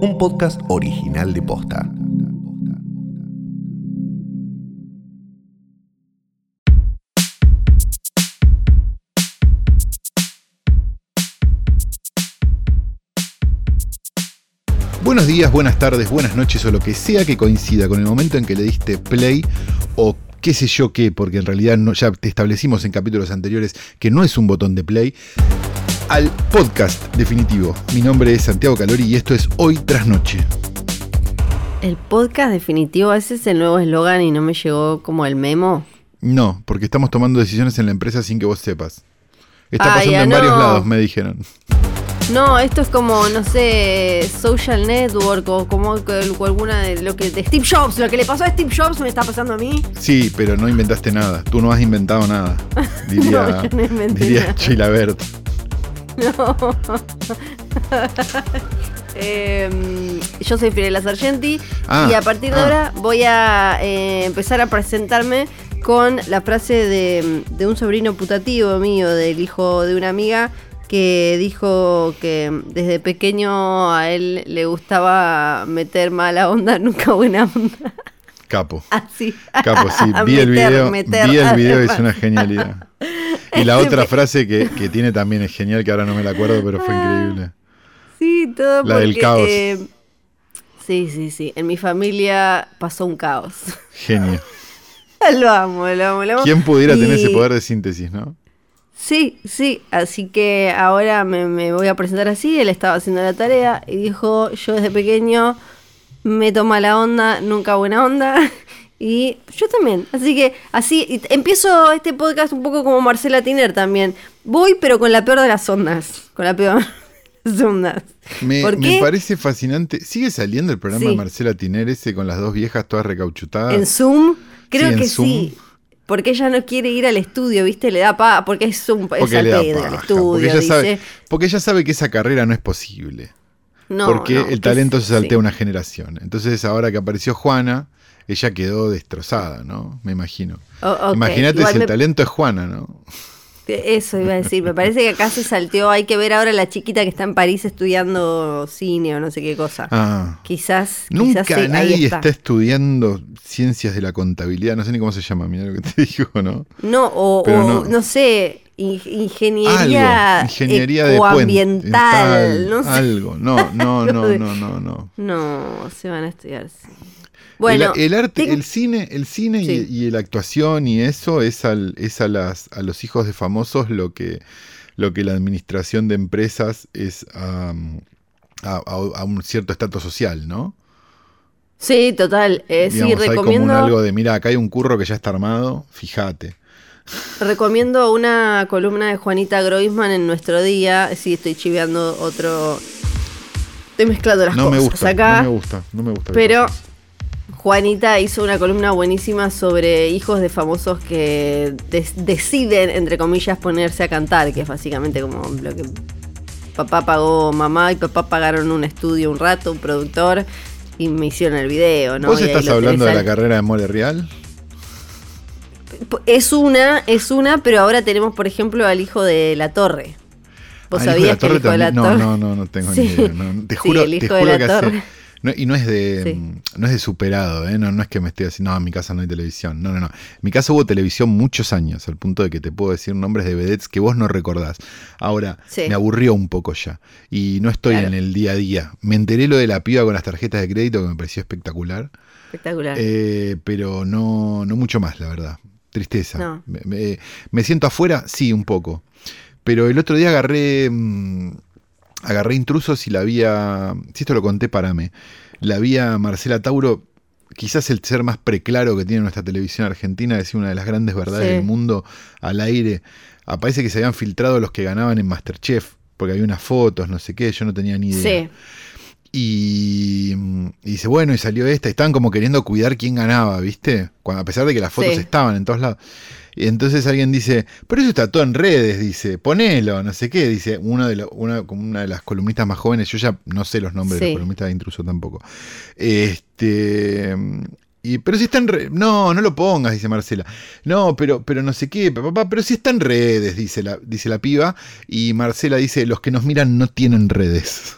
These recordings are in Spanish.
un podcast original de Posta. Buenos días, buenas tardes, buenas noches o lo que sea que coincida con el momento en que le diste play o qué sé yo qué, porque en realidad ya te establecimos en capítulos anteriores que no es un botón de play, al podcast definitivo. Mi nombre es Santiago Calori y esto es Hoy tras Noche. El podcast definitivo, ese es el nuevo eslogan y no me llegó como el memo. No, porque estamos tomando decisiones en la empresa sin que vos sepas. Está Ah, pasando en no. varios lados, me dijeron. No, esto es como, no sé, Social Network o como o alguna de lo que de Steve Jobs, lo que le pasó a Steve Jobs me está pasando a mí. Sí, pero no inventaste nada. Tú no has inventado nada. Diría, No, yo no inventé diría nada. No. Em, yo soy Firela Sargenti Ah, y a partir de ah. ahora voy a eh, empezar a presentarme con la frase de, de un sobrino putativo mío, del hijo de una amiga, que dijo que desde pequeño a él le gustaba meter mala onda, nunca buena onda. Capo. Así. Capo, sí. Vi el video. meter, vi el video, es una genialidad. Y la otra frase que, que tiene también es genial, que ahora no me la acuerdo, pero fue increíble. Sí, todo La del caos. eh, sí, sí, sí. En mi familia pasó un caos. Genio. lo amo, lo amo, lo amo. ¿Quién pudiera tener ese poder de síntesis, no? Sí, sí. Así que ahora me, me voy a presentar así. Él estaba haciendo la tarea y dijo, yo desde pequeño me toma la onda, nunca buena onda. Y yo también. Así que así empiezo este podcast un poco como Marcela Tiner también. Voy, pero con la peor de las ondas. Con la peor de las ondas. Me, ¿Por me parece fascinante. ¿Sigue saliendo el programa Sí. de Marcela Tiner ese con las dos viejas todas recauchutadas? En Zoom, creo Sí, que Zoom. sí. Porque ella no quiere ir al estudio, ¿viste? Le da pa, porque es Zoom, es porque al le da paja, estudio, porque, ella dice. sabe, porque ella sabe que esa carrera no es posible. No, porque no, el talento es- se saltea sí. una generación. Entonces, ahora que apareció Juana, ella quedó destrozada, ¿no? Me imagino. O- ok, Imagínate si el talento es Juana, ¿no? Eso iba a decir, me parece que acá se salteó, hay que ver ahora la chiquita que está en París estudiando cine o no sé qué cosa. Ah. Quizás, Nunca quizás sí, ahí nadie está. está. estudiando ciencias de la contabilidad, no sé ni cómo se llama, mira lo que te digo, ¿no? No, o, no. no. sé, ingeniería, Algo, ingeniería de no sé. algo. No, no, no, no, no, no. No, se van a estudiar. sí. Bueno, el, el arte, el cine, el cine Sí. y, y la actuación y eso es al, es a las a los hijos de famosos lo que lo que la administración de empresas es a, a- a un cierto estatus social, ¿no? sí, total. eh, sí, Digamos, hay como un recomiendo. algo de, mira, acá hay un curro que ya está armado, fíjate. Recomiendo una columna de Juanita Groisman en nuestro día. Sí, estoy chiveando otro. Estoy mezclando las No cosas me gusta, acá. no me gusta, no me gusta. pero. Juanita hizo una columna buenísima sobre hijos de famosos que deciden, entre comillas, ponerse a cantar, que es básicamente como lo que papá pagó mamá y papá pagaron un estudio un rato, un productor, y me hicieron el video, ¿no? ¿Vos Y estás hablando de la carrera de Mole Real? Es una, es una, pero ahora tenemos, por ejemplo, al hijo de la torre. ¿Vos Ah, sabías que el hijo de la torre? No, no, no, no tengo Sí. ni idea. no, te Sí, juro, te hijo de la que hace- torre. no, y no es de Sí. mm, no es de superado, ¿eh? no, no es que me esté diciendo, no, en mi casa no hay televisión. No, no, no. En mi casa hubo televisión muchos años, al punto de que te puedo decir nombres de vedettes que vos no recordás. Ahora, Sí. me aburrió un poco ya. Y no estoy Claro. en el día a día. Me enteré lo de la piba con las tarjetas de crédito que me pareció espectacular. Espectacular. Eh, pero no, no mucho más, la verdad. Tristeza. No. Me, me- me siento afuera, sí, un poco. Pero el otro día agarré. mm, agarré intrusos y la vi a. Si esto lo conté, parame. La vi a Marcela Tauro. Quizás el ser más preclaro que tiene nuestra televisión argentina, decir una de las grandes verdades Sí. del mundo al aire. Aparece que se habían filtrado los que ganaban en Masterchef, porque había unas fotos, no sé qué, yo no tenía ni idea. sí. Y, y dice, bueno, y salió esta. Estaban como queriendo cuidar quién ganaba, ¿viste? Cuando, a pesar de que las fotos Sí. estaban en todos lados. Y entonces alguien dice, pero eso está todo en redes, dice, ponelo, no sé qué. Dice una de, la- una, como una de las columnistas más jóvenes, yo ya no sé los nombres de los columnistas de intruso tampoco. Este. Y, pero si está en redes. No, no lo pongas, dice Marcela. No, pero, pero no sé qué, papá, pero si está en redes, dice la, dice la piba. Y Marcela dice, los que nos miran no tienen redes.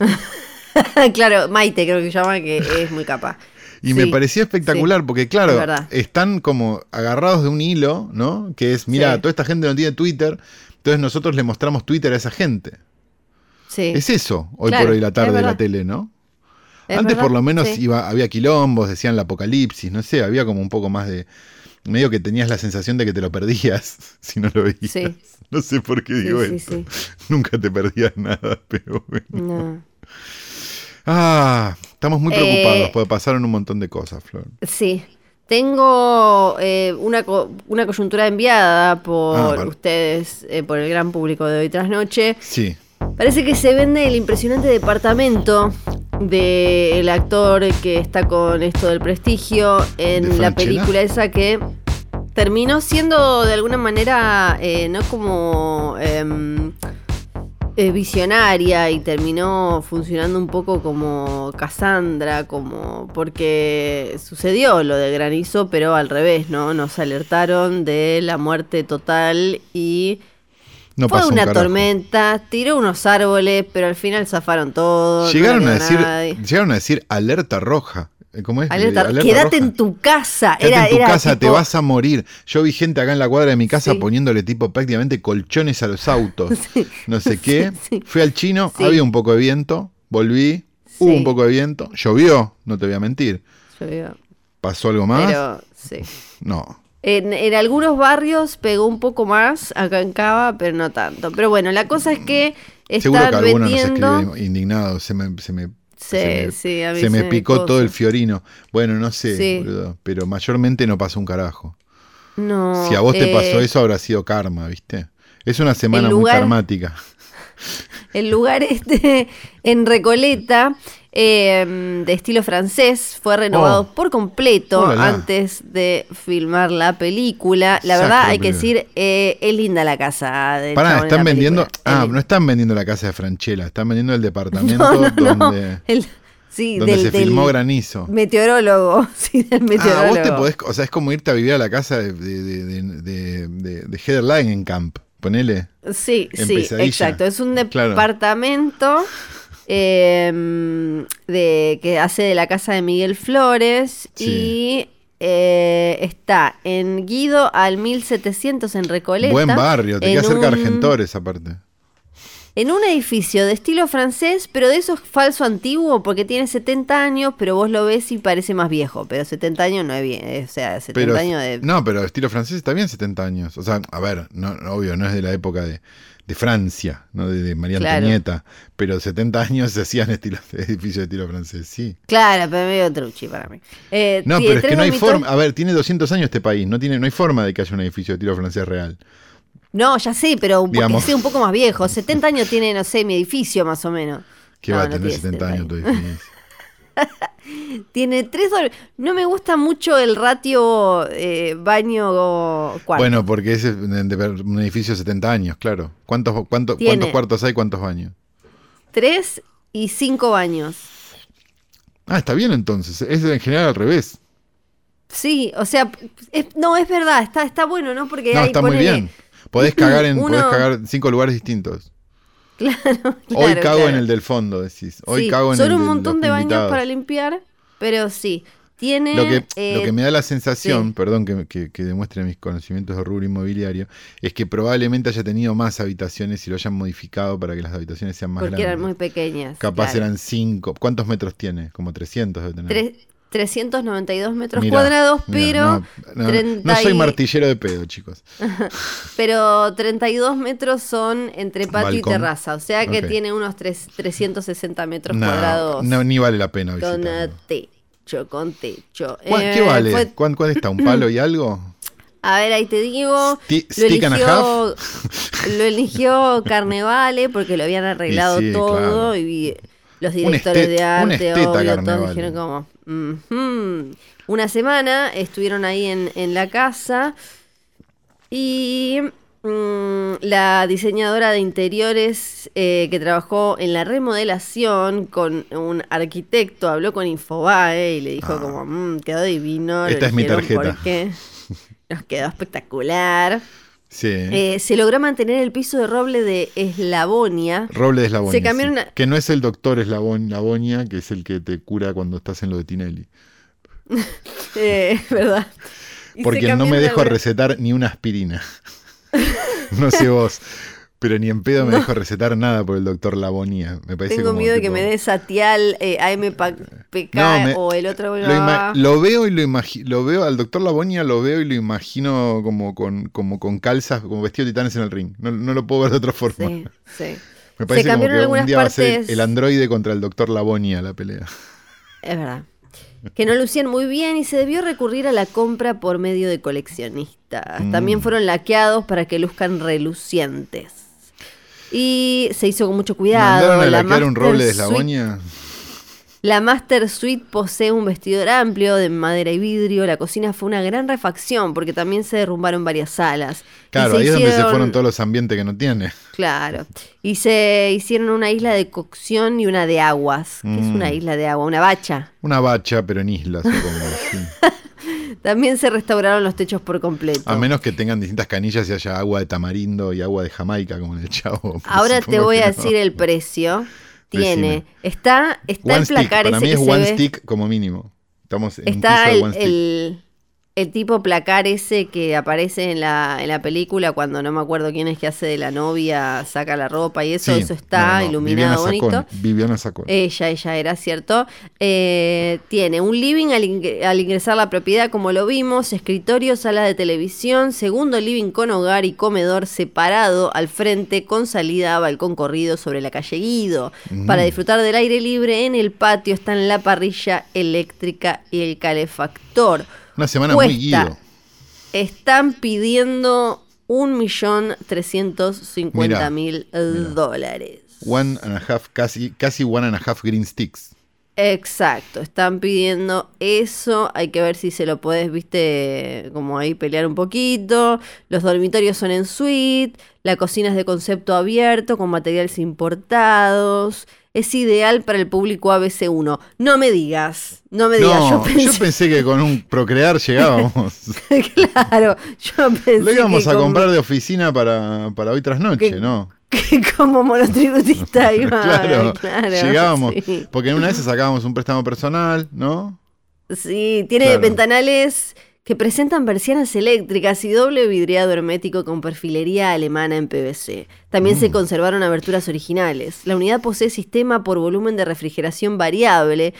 claro, Maite creo que se llama, que es muy capaz. Y me parecía espectacular sí, porque, claro, están como agarrados de un hilo, ¿no? Que es, mira, Sí. toda esta gente no tiene Twitter, entonces nosotros le mostramos Twitter a esa gente. Sí. Es eso, hoy Claro, por hoy la tarde de la tele, ¿no? Es Antes por lo menos iba, había quilombos, decían el apocalipsis, no sé, había como un poco más de... Medio que tenías la sensación de que te lo perdías si no lo veías. Sí. No sé por qué digo sí, esto. sí. Nunca te perdías nada, pero bueno. No. Ah, estamos muy Eh, preocupados porque pasaron un montón de cosas, Flor. Sí. Tengo eh, una, co- una coyuntura enviada por Ah, vale. ustedes, eh, por el gran público de hoy tras noche. Sí. Parece que se vende el impresionante departamento del actor que está con esto del prestigio ¿De en la película esa que terminó siendo de alguna manera eh, no como em, eh, visionaria y terminó funcionando un poco como Cassandra, como porque sucedió lo de granizo, pero al revés, ¿no? Nos alertaron de la muerte total y No fue un una tormenta, tiró unos árboles, pero al final zafaron todo. Llegaron, la a vio decir, nadie. llegaron a decir alerta roja. Eh, ¿Cómo es? Alerta, Eh, quédate roja. en tu casa. Quédate era, en tu era casa, te vas a morir. Yo vi gente acá en la cuadra de mi casa Sí. poniéndole tipo prácticamente colchones a los autos. Sí. No sé qué. Sí. Fui al chino, había un poco de viento, volví, hubo un poco de viento, llovió, no te voy a mentir. Digo, ¿Pasó algo más? Pero, sí. No. En, en algunos barrios pegó un poco más, acá en Cava, pero no tanto. Pero bueno, la cosa es que Seguro que están alguno nos vendiendo. escribe indignado. Se me, se me, Sí, se me, sí, a mí se me me picó cosa. todo el fiorino. Bueno, no sé, Sí. boludo, pero mayormente no pasó un carajo. No, si a vos te eh, pasó eso, habrá sido karma, ¿viste? Es una semana muy karmática. El lugar este en Recoleta, eh, de estilo francés, fue renovado Oh. por completo antes de filmar la película. La Sacre verdad, hay que decir, eh, es linda la casa de Pará, están la vendiendo. Ah, no están vendiendo la casa de Franchella, están vendiendo el departamento No, no, no. donde, El- sí, donde del, se del filmó Granizo. meteorólogo. Sí, del Ah, meteorólogo. vos te podés. O sea, es como irte a vivir a la casa de, de, de, de, de, Heather Langenkamp. Ponele. Sí, sí, exacto. Es un Claro. departamento eh, de, que hace de la casa de Miguel Flores Sí. y eh, está en Guido al 1700 en Recoleta. Buen barrio, te queda cerca de un- Argentores, aparte. En un edificio de estilo francés, pero de esos falso antiguo, porque tiene 70 años, pero vos lo ves y parece más viejo. Pero 70 años no es bien, eh, o sea, 70 Pero, años de... No, pero estilo francés está bien 70 años. O sea, a ver, no, obvio, no es de la época de, de Francia, no de, de María Claro. Antonieta. Pero 70 años se hacían estilo, edificios de estilo francés, sí. Claro, pero medio truchi para mí. Eh, No, pero es que no hay forma. A ver, tiene 200 años este país. No, tiene, no hay forma de que haya un edificio de estilo francés real. No, ya sé, pero porque Digamos. sea un poco más viejo. 70 años tiene, no sé, mi edificio más o menos. ¿Qué No, va a no tener tiene 70 años tu edificio? Tiene tres No me gusta mucho el ratio eh, baño-cuarto. Bueno, porque es un edificio de 70 años, claro. ¿Cuántos, cuánto-. ¿Cuántos cuartos hay? ¿Cuántos baños? Tres y cinco baños. Ah, está bien entonces. Es en general al revés. Sí, o sea, es- no, es verdad, está, está bueno, ¿no? Porque No, ahí está muy bien. Podés cagar en, Uno- podés cagar en cinco lugares distintos. Claro, Hoy cago claro. en el del fondo, decís. Hoy Sí, cago en son el un montón de baños invitados. para limpiar, pero sí. Tiene. Lo que, eh, lo que me da la sensación, sí. perdón que, que, que demuestre mis conocimientos de rubro inmobiliario, es que probablemente haya tenido más habitaciones y lo hayan modificado para que las habitaciones sean más porque grandes. eran muy pequeñas. Capaz claro. eran cinco. ¿Cuántos metros tiene? Como 300 debe tener. Tres- 392 metros Mirá, cuadrados, mirá, pero, no, no, 30 no soy martillero de pedo, chicos. pero 32 metros son entre patio Balcón. y terraza. O sea que tiene unos tres- 360 metros No, cuadrados no, ni vale la pena con techo, con techo. ¿Cuán- Eh, ¿Qué vale? fue- ¿Cuán, cuán está? ¿Un palo y algo? a ver, ahí te digo. Sti- Lo stick and a eligió, lo eligió Carnevale porque lo habían arreglado sí, todo claro. y los directores de arte, obvio, todos dijeron como, "Ujú". Una semana estuvieron ahí en, en la casa y mm, la diseñadora de interiores eh, que trabajó en la remodelación con un arquitecto habló con Infobae y le dijo Ah. como, "Mm, quedó divino. Esta es mi tarjeta". Nos quedó espectacular. Sí. Eh, se logró mantener el piso de roble de Eslavonia. Roble de Eslavonia. se cambiaron sí. a- Que no es el doctor Eslavon- Eslavonia, que es el que te cura cuando estás en lo de Tinelli. Eh, ¿Verdad? Y Porque no me dejo recetar ni una aspirina. no sé vos. Pero ni en pedo me No. dejo recetar nada por el doctor Lavonia. Me parece Tengo como miedo de que me dé Satial, eh, AMPK No, me- o el otro. Lo, lo veo y lo imagino. Lo veo al doctor Lavonia, lo veo y lo imagino como con, como con calzas, como vestido de titanes en el ring. No, no lo puedo ver de otra forma. Sí, sí. Me parece como cambiaron que algunas un día va a ser partes. el androide contra el doctor Lavonia la pelea. Es verdad. Que no lucían muy bien y se debió recurrir a la compra por medio de coleccionistas. Mm. También fueron laqueados para que luzcan relucientes. Y se hizo con mucho cuidado. ¿Mandaron a La un roble de Suite- Lavonia? La Master Suite posee un vestidor amplio de madera y vidrio. La cocina fue una gran refacción porque también se derrumbaron varias salas. Claro, ahí es donde se fueron todos los ambientes que no tiene. Claro. Y se hicieron una isla de cocción y una de aguas. ¿Qué es Mm. una isla de agua? Una bacha. Una bacha, pero en islas, supongo. sí. También se restauraron los techos por completo. A menos que tengan distintas canillas y haya agua de tamarindo y agua de Jamaica, como en el chavo. Ahora te voy a no. decir el precio. Decime. Tiene. Está, está One el stick, placar para ese mí es one ve. stick como mínimo. Estamos en un Está piso de el, one stick. el, el tipo placar ese que aparece en la, en la película cuando no me acuerdo quién es que hace de la novia, saca la ropa y eso, Sí, eso está no, no, iluminado Viviana bonito. Sacón, Viviana Sacón. Ella, ella era, ¿cierto? Eh, tiene un living al, ing- al ingresar la propiedad, como lo vimos, escritorio, sala de televisión, segundo living con hogar y comedor separado al frente con salida a balcón corrido sobre la calle Guido. Mm. Para disfrutar del aire libre en el patio están la parrilla eléctrica y el calefactor. Una semana muy guido. Están pidiendo un millón trescientos cincuenta Mirá, mil mirá. dólares. One and a half, casi, casi one and a half green sticks. Exacto, están pidiendo eso, hay que ver si se lo puedes, viste, como ahí pelear un poquito. Los dormitorios son en suite, la cocina es de concepto abierto con materiales importados. Es ideal para el público ABC1. No me digas, no me digas, No, yo pensé, yo pensé que con un procrear llegábamos. claro, yo pensé Lo íbamos que a con- comprar de oficina para, para hoy tras noche, Que- ¿no? que como monotributista iba, claro, claro, llegábamos. sí. Porque en una vez sacábamos un préstamo personal, ¿no? Sí, tiene Claro. ventanales que presentan persianas eléctricas y doble vidriado hermético con perfilería alemana en PVC. También Mm. se conservaron aberturas originales. La unidad posee sistema por volumen de refrigeración variable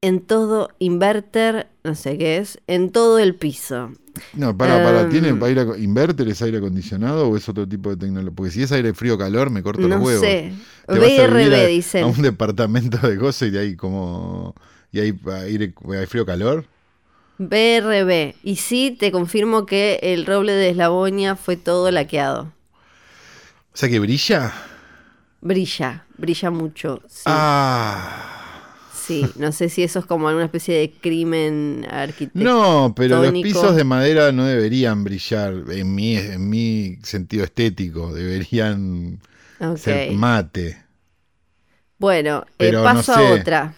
en todo inverter, no sé qué es, en todo el piso. No, para, para, Em. ¿tiene aire, ac- inverter es aire acondicionado o es otro tipo de tecnología? Porque si es aire frío calor, me corto No los huevos. sé. Te BRB a, dicen. a un departamento de gozo y de ahí como y ahí aire, hay frío calor. BRB. Y sí, te confirmo que el roble de Eslavonia fue todo laqueado. O sea que brilla. Brilla, brilla mucho. Sí. Ah. Sí, no sé si eso es como alguna especie de crimen arquitectónico. No, pero los pisos de madera no deberían brillar en mi, en mi sentido estético, deberían ser mate. Bueno, eh, paso no a otra.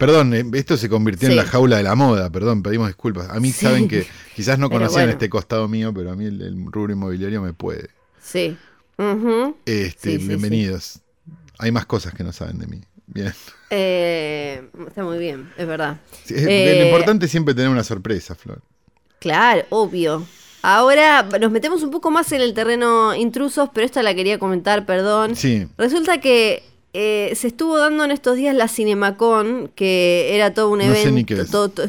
Perdón, eh, esto se convirtió Sí. en la jaula de la moda, perdón, pedimos disculpas. A mí Sí. saben que quizás no conocían bueno. este costado mío, pero a mí el, el rubro inmobiliario me puede. Sí. Este, Sí, bienvenidos. Hay más cosas que no saben de mí. Bien. Eh, está muy bien, es verdad. Es- Eh, lo importante es siempre tener una sorpresa, Flor. Claro, obvio. Ahora nos metemos un poco más en el terreno intrusos, pero esta la quería comentar, perdón. Sí. Resulta que eh, se estuvo dando en estos días la Cinemacon, que era todo un No evento. sé ni qué es. todo- to-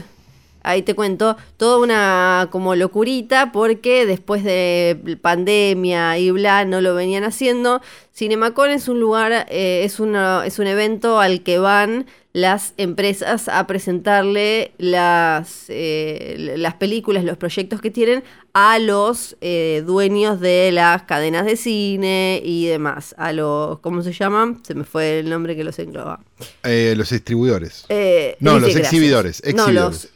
ahí te cuento, toda una como locurita, porque después de pandemia y bla, no lo venían haciendo. Cinemacon es un lugar, eh, es, una- es un evento al que van las empresas a presentarle las, eh, las películas, los proyectos que tienen a los eh, dueños de las cadenas de cine y demás. A los, ¿cómo se llaman? Se me fue el nombre que los engloba. Eh, los distribuidores. Eh, no, los exhibidores. No, exhibidores. los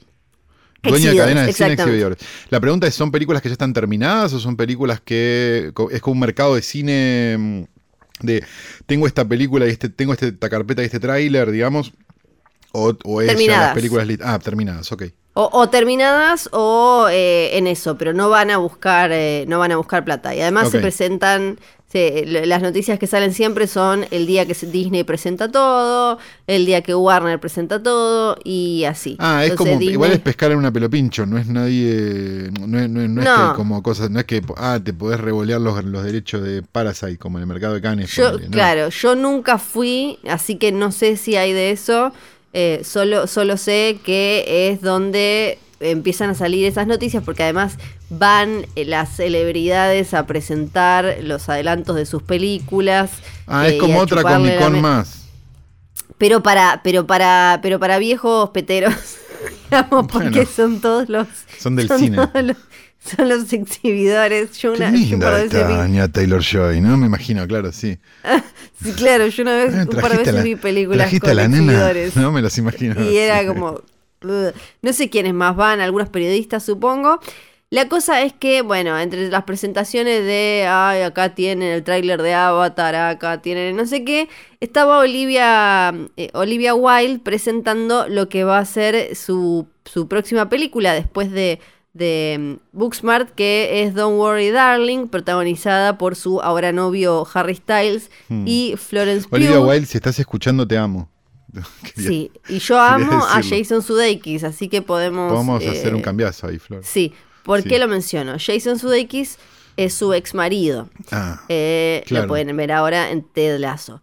Dueño de exhibidores, cadena de cine, exhibidores. La pregunta es, ¿son películas que ya están terminadas o son películas que es como un mercado de cine mm, de tengo esta película y este tengo esta carpeta y este tráiler, digamos? O, o Terminadas. las películas lit- ah, terminadas, ok. O, terminadas o eh, en eso, pero no van a buscar, eh, no van a buscar plata. Y además se presentan las noticias que salen siempre son el día que Disney presenta todo, el día que Warner presenta todo y así. Ah, es como, igual es pescar en una pelopincho, no es nadie, no es, no es, que como cosas, no es que, ah, te podés revolear los, los derechos de Parasite como en el mercado de Cannes. Yo, Claro, yo nunca fui, así que no sé si hay de eso. Eh, solo, solo sé que es donde empiezan a salir esas noticias porque además van eh, las celebridades a presentar los adelantos de sus películas. Ah, es eh, como otra Comic Con más. Pero para, pero para, pero para viejos peteros, digamos, porque son todos los. Son del cine. son los exhibidores. Yo una, Qué linda esta Taylor Joy, ¿no? Me imagino, claro, sí. sí, claro, yo una vez, un par de veces vi películas con la nena, No me las imagino. Y era como, no sé quiénes más van, algunos periodistas supongo. La cosa es que, bueno, entre las presentaciones de, ay, acá tienen el tráiler de Avatar, acá tienen no sé qué, estaba Olivia, eh, Olivia Wilde presentando lo que va a ser su, próxima película después de, de mm, Booksmart, que es Don't Worry Darling, protagonizada por su ahora novio Harry Styles hmm. y Florence Pugh. Olivia Wilde, si estás escuchando, te amo. sí, y yo amo a Jason Sudeikis, así que podemos... Podemos hacer un eh, cambiazo ahí, Flor. Sí, ¿por qué lo menciono? Jason Sudeikis es su ex marido. Ah, eh, Lo pueden ver ahora en Ted Lasso.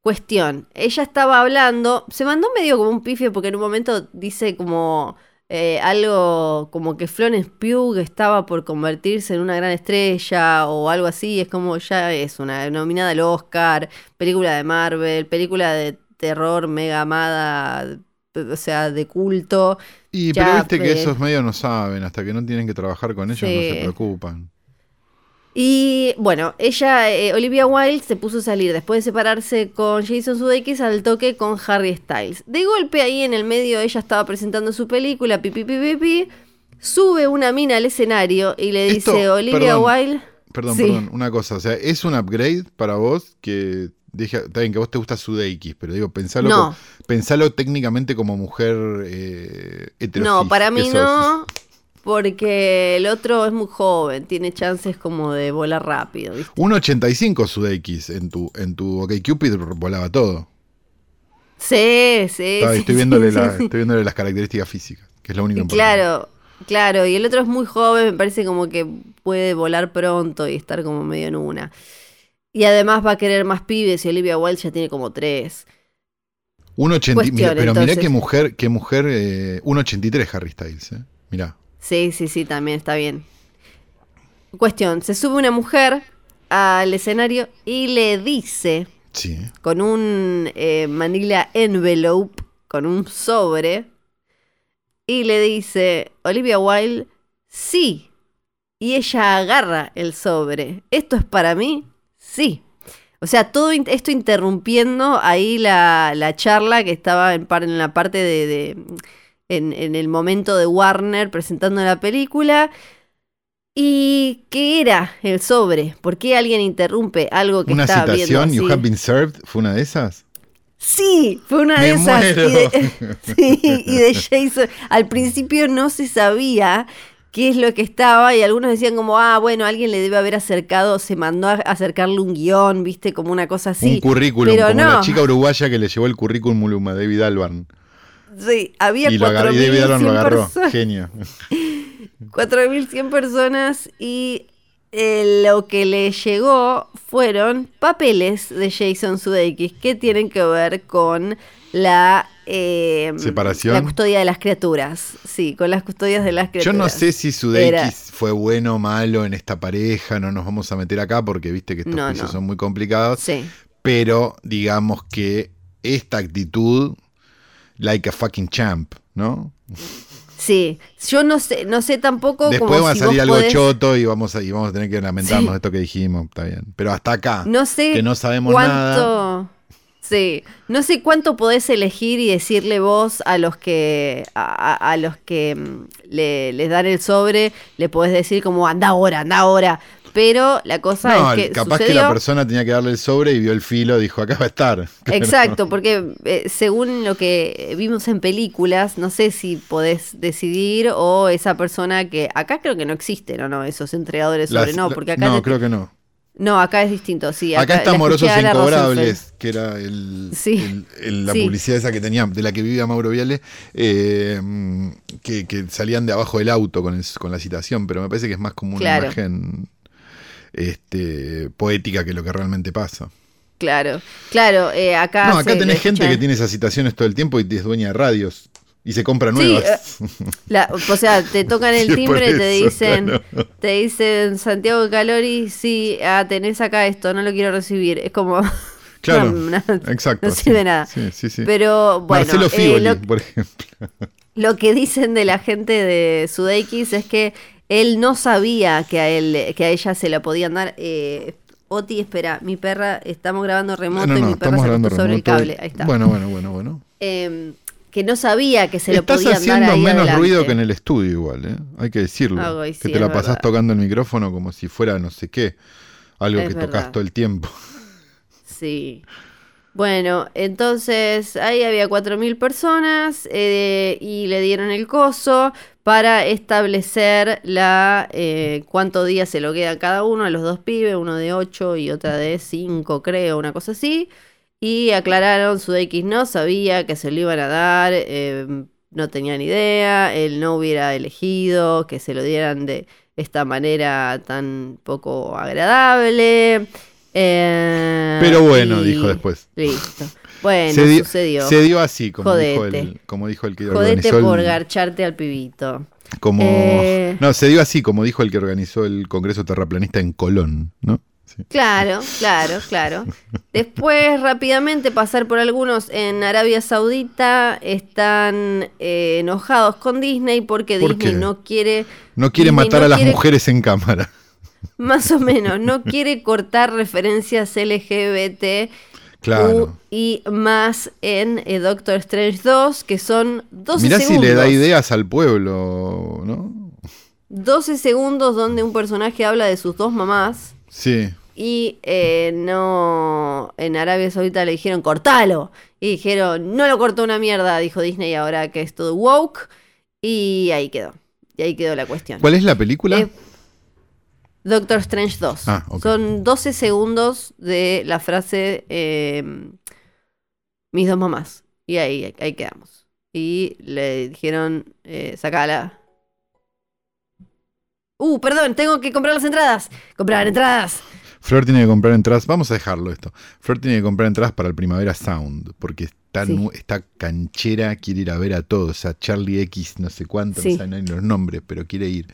Cuestión, ella estaba hablando, se mandó medio como un pifio porque en un momento dice como... Eh, algo como que Florence Pugh estaba por convertirse en una gran estrella o algo así, es como ya es una nominada al Oscar, película de Marvel, película de terror mega amada, o sea, de culto. Y pero viste que esos medios no saben, hasta que no tienen que trabajar con ellos no se preocupan. Y bueno, ella, eh, Olivia Wilde, se puso a salir después de separarse con Jason Sudeikis al toque con Harry Styles. De golpe ahí en el medio ella estaba presentando su película, pipi, pipi, pipi, sube una mina al escenario y le dice, Olivia Wilde... Perdón, perdón, una cosa, o sea, ¿es un upgrade para vos que Dije, está bien que a vos te gusta Sudeikis, pero digo, pensalo, pensalo técnicamente como mujer eh, No, para mí no, porque el otro es muy joven, tiene chances como de volar rápido. 1.85 Sudeikis en tu, en tu OK Cupid volaba todo. Sí, sí. estoy, viéndole estoy viéndole las características físicas, que es lo único importante. Claro, claro, y el otro es muy joven, me parece como que puede volar pronto y estar como medio en una. Y además va a querer más pibes y Olivia Wilde ya tiene como tres. 1.80, pero mirá qué mujer, qué mujer, 1.83 eh, Harry Styles, eh. Mirá. Sí, sí, sí, también está bien. Cuestión, se sube una mujer al escenario y le dice, sí. con un eh, manila envelope, con un sobre, y le dice, Olivia Wilde, sí. Y ella agarra el sobre. ¿Esto es para mí? Sí. O sea, todo esto interrumpiendo ahí la, charla que estaba en, en la parte de, en, el momento de Warner presentando la película. ¿Y qué era el sobre? ¿Por qué alguien interrumpe algo que ¿Una estaba citación, You have been served, fue una de esas? Sí, fue una de esas. sí, y de Jason. Al principio no se sabía qué es lo que estaba y algunos decían como, ah, bueno, alguien le debe haber acercado, se mandó a acercarle un guion, viste, como una cosa así. Un currículum, como la chica uruguaya que le llevó el currículum a David Albarn. Sí, había y, lo agarró, y David Albarn lo agarró, genio. 4.100 personas y eh, lo que le llegó fueron papeles de Jason Sudeikis que tienen que ver con la eh, separación. La custodia de las criaturas. Sí, con las custodias de las criaturas. Yo no sé si Sudeikis fue bueno o malo en esta pareja, no nos vamos a meter acá porque viste que estos juicios son muy complicados. Sí. Pero digamos que esta actitud, like a fucking champ, ¿no? Sí, yo no sé, no sé tampoco. Después va a salir algo choto y vamos a, y vamos a tener que lamentarnos de esto que dijimos, está bien. Pero hasta acá, no sé que no sabemos nada. Sí, no sé cuánto podés elegir y decirle vos a los que a, a los que mm, le, les dan el sobre, le podés decir como anda ahora, anda ahora. Pero la cosa No, es que capaz que la persona tenía que darle el sobre y vio el filo, dijo, acá va a estar. Exacto, porque eh, según lo que vimos en películas, no sé si podés decidir o esa persona que acá creo que no existen o no esos entregadores sobre Las- no, porque acá no, te- creo que no. No, acá es distinto, sí. Acá, está la Morosos Incobrables, que era el, Sí. el- el- la Sí. publicidad esa que tenía, de la que vivía Mauro Viale, eh, que, que salían de abajo del auto con, el- con la citación, pero me parece que es más como una Claro. imagen este, poética que lo que realmente pasa. Claro, claro, eh, acá. no, acá tenés gente que tiene esas citaciones todo el tiempo y es dueña de radios y se compra Sí, nuevas. La- o sea, te tocan el Sí, timbre y te dicen, claro. te dicen Santiago Calori, sí, ah, tenés acá esto, no lo quiero recibir. Es como. Claro, no, no, exacto. no sí. sirve nada. Sí, sí, sí. Pero bueno, Marcelo eh, lo, por ejemplo. lo que dicen de la gente de Sudeikis es que él no sabía que a él, que a ella se la podían dar. Eh, Oti, espera, mi perra, estamos grabando remoto No, y no, mi perra se acostó sobre el cable. Ahí está. Bueno, bueno, bueno, bueno. Eh, que no sabía que se lo Estás podían dar haciendo ahí menos adelante. ruido que en el estudio igual, ¿eh? Hay que decirlo. Ah, que te la pasás verdad. tocando el micrófono como si fuera no sé qué. Algo Es que verdad. tocas todo el tiempo. Sí. Bueno, entonces ahí había 4.000 personas eh, y le dieron el coso para establecer la eh, cuántos días se lo queda cada uno a los dos pibes, uno de 8 y otra de 5 creo, una cosa así. Y aclararon, Sudeikis no sabía que se lo iban a dar, eh, no tenía ni idea, él no hubiera elegido que se lo dieran de esta manera tan poco agradable. eh, Pero bueno, y- dijo después. Listo. Bueno, se, dio, sucedió. se dio así, como dijo, el, como dijo el que Jodete organizó por el, garcharte al pibito. como Eh. No, se dio así, como dijo el que organizó el Congreso Terraplanista en Colón, ¿no? Sí. Claro, claro, claro. Después, rápidamente, pasar por algunos en Arabia Saudita. Están eh, enojados con Disney porque ¿Por Disney qué? no quiere. No quiere Disney matar no a las quiere- mujeres en cámara. Más o menos, no quiere cortar referencias LGBT. Claro. y más en eh, Doctor Strange 2, que son 12 Mirá si segundos. le da ideas al pueblo, ¿no? 12 segundos donde un personaje habla de sus dos mamás. Sí. Y eh, no. En Arabia Saudita le dijeron, cortalo. Y dijeron, no lo cortó una mierda, dijo Disney ahora que es todo woke. Y ahí quedó. Y ahí quedó la cuestión. ¿Cuál es la película? Eh, Doctor Strange 2. Ah, ok. Son 12 segundos de la frase eh, mis dos mamás. Y ahí, ahí quedamos. Y le dijeron, eh, sacala. Uh, perdón, tengo que comprar las entradas. Comprar entradas. Flor tiene que comprar entradas. Vamos a dejarlo esto. Flor tiene que comprar entradas para el Primavera Sound. Porque está, Sí. nu- está canchera, quiere ir a ver a todos. A Charlie X, no sé cuánto, Sí. no saben los nombres, pero quiere ir.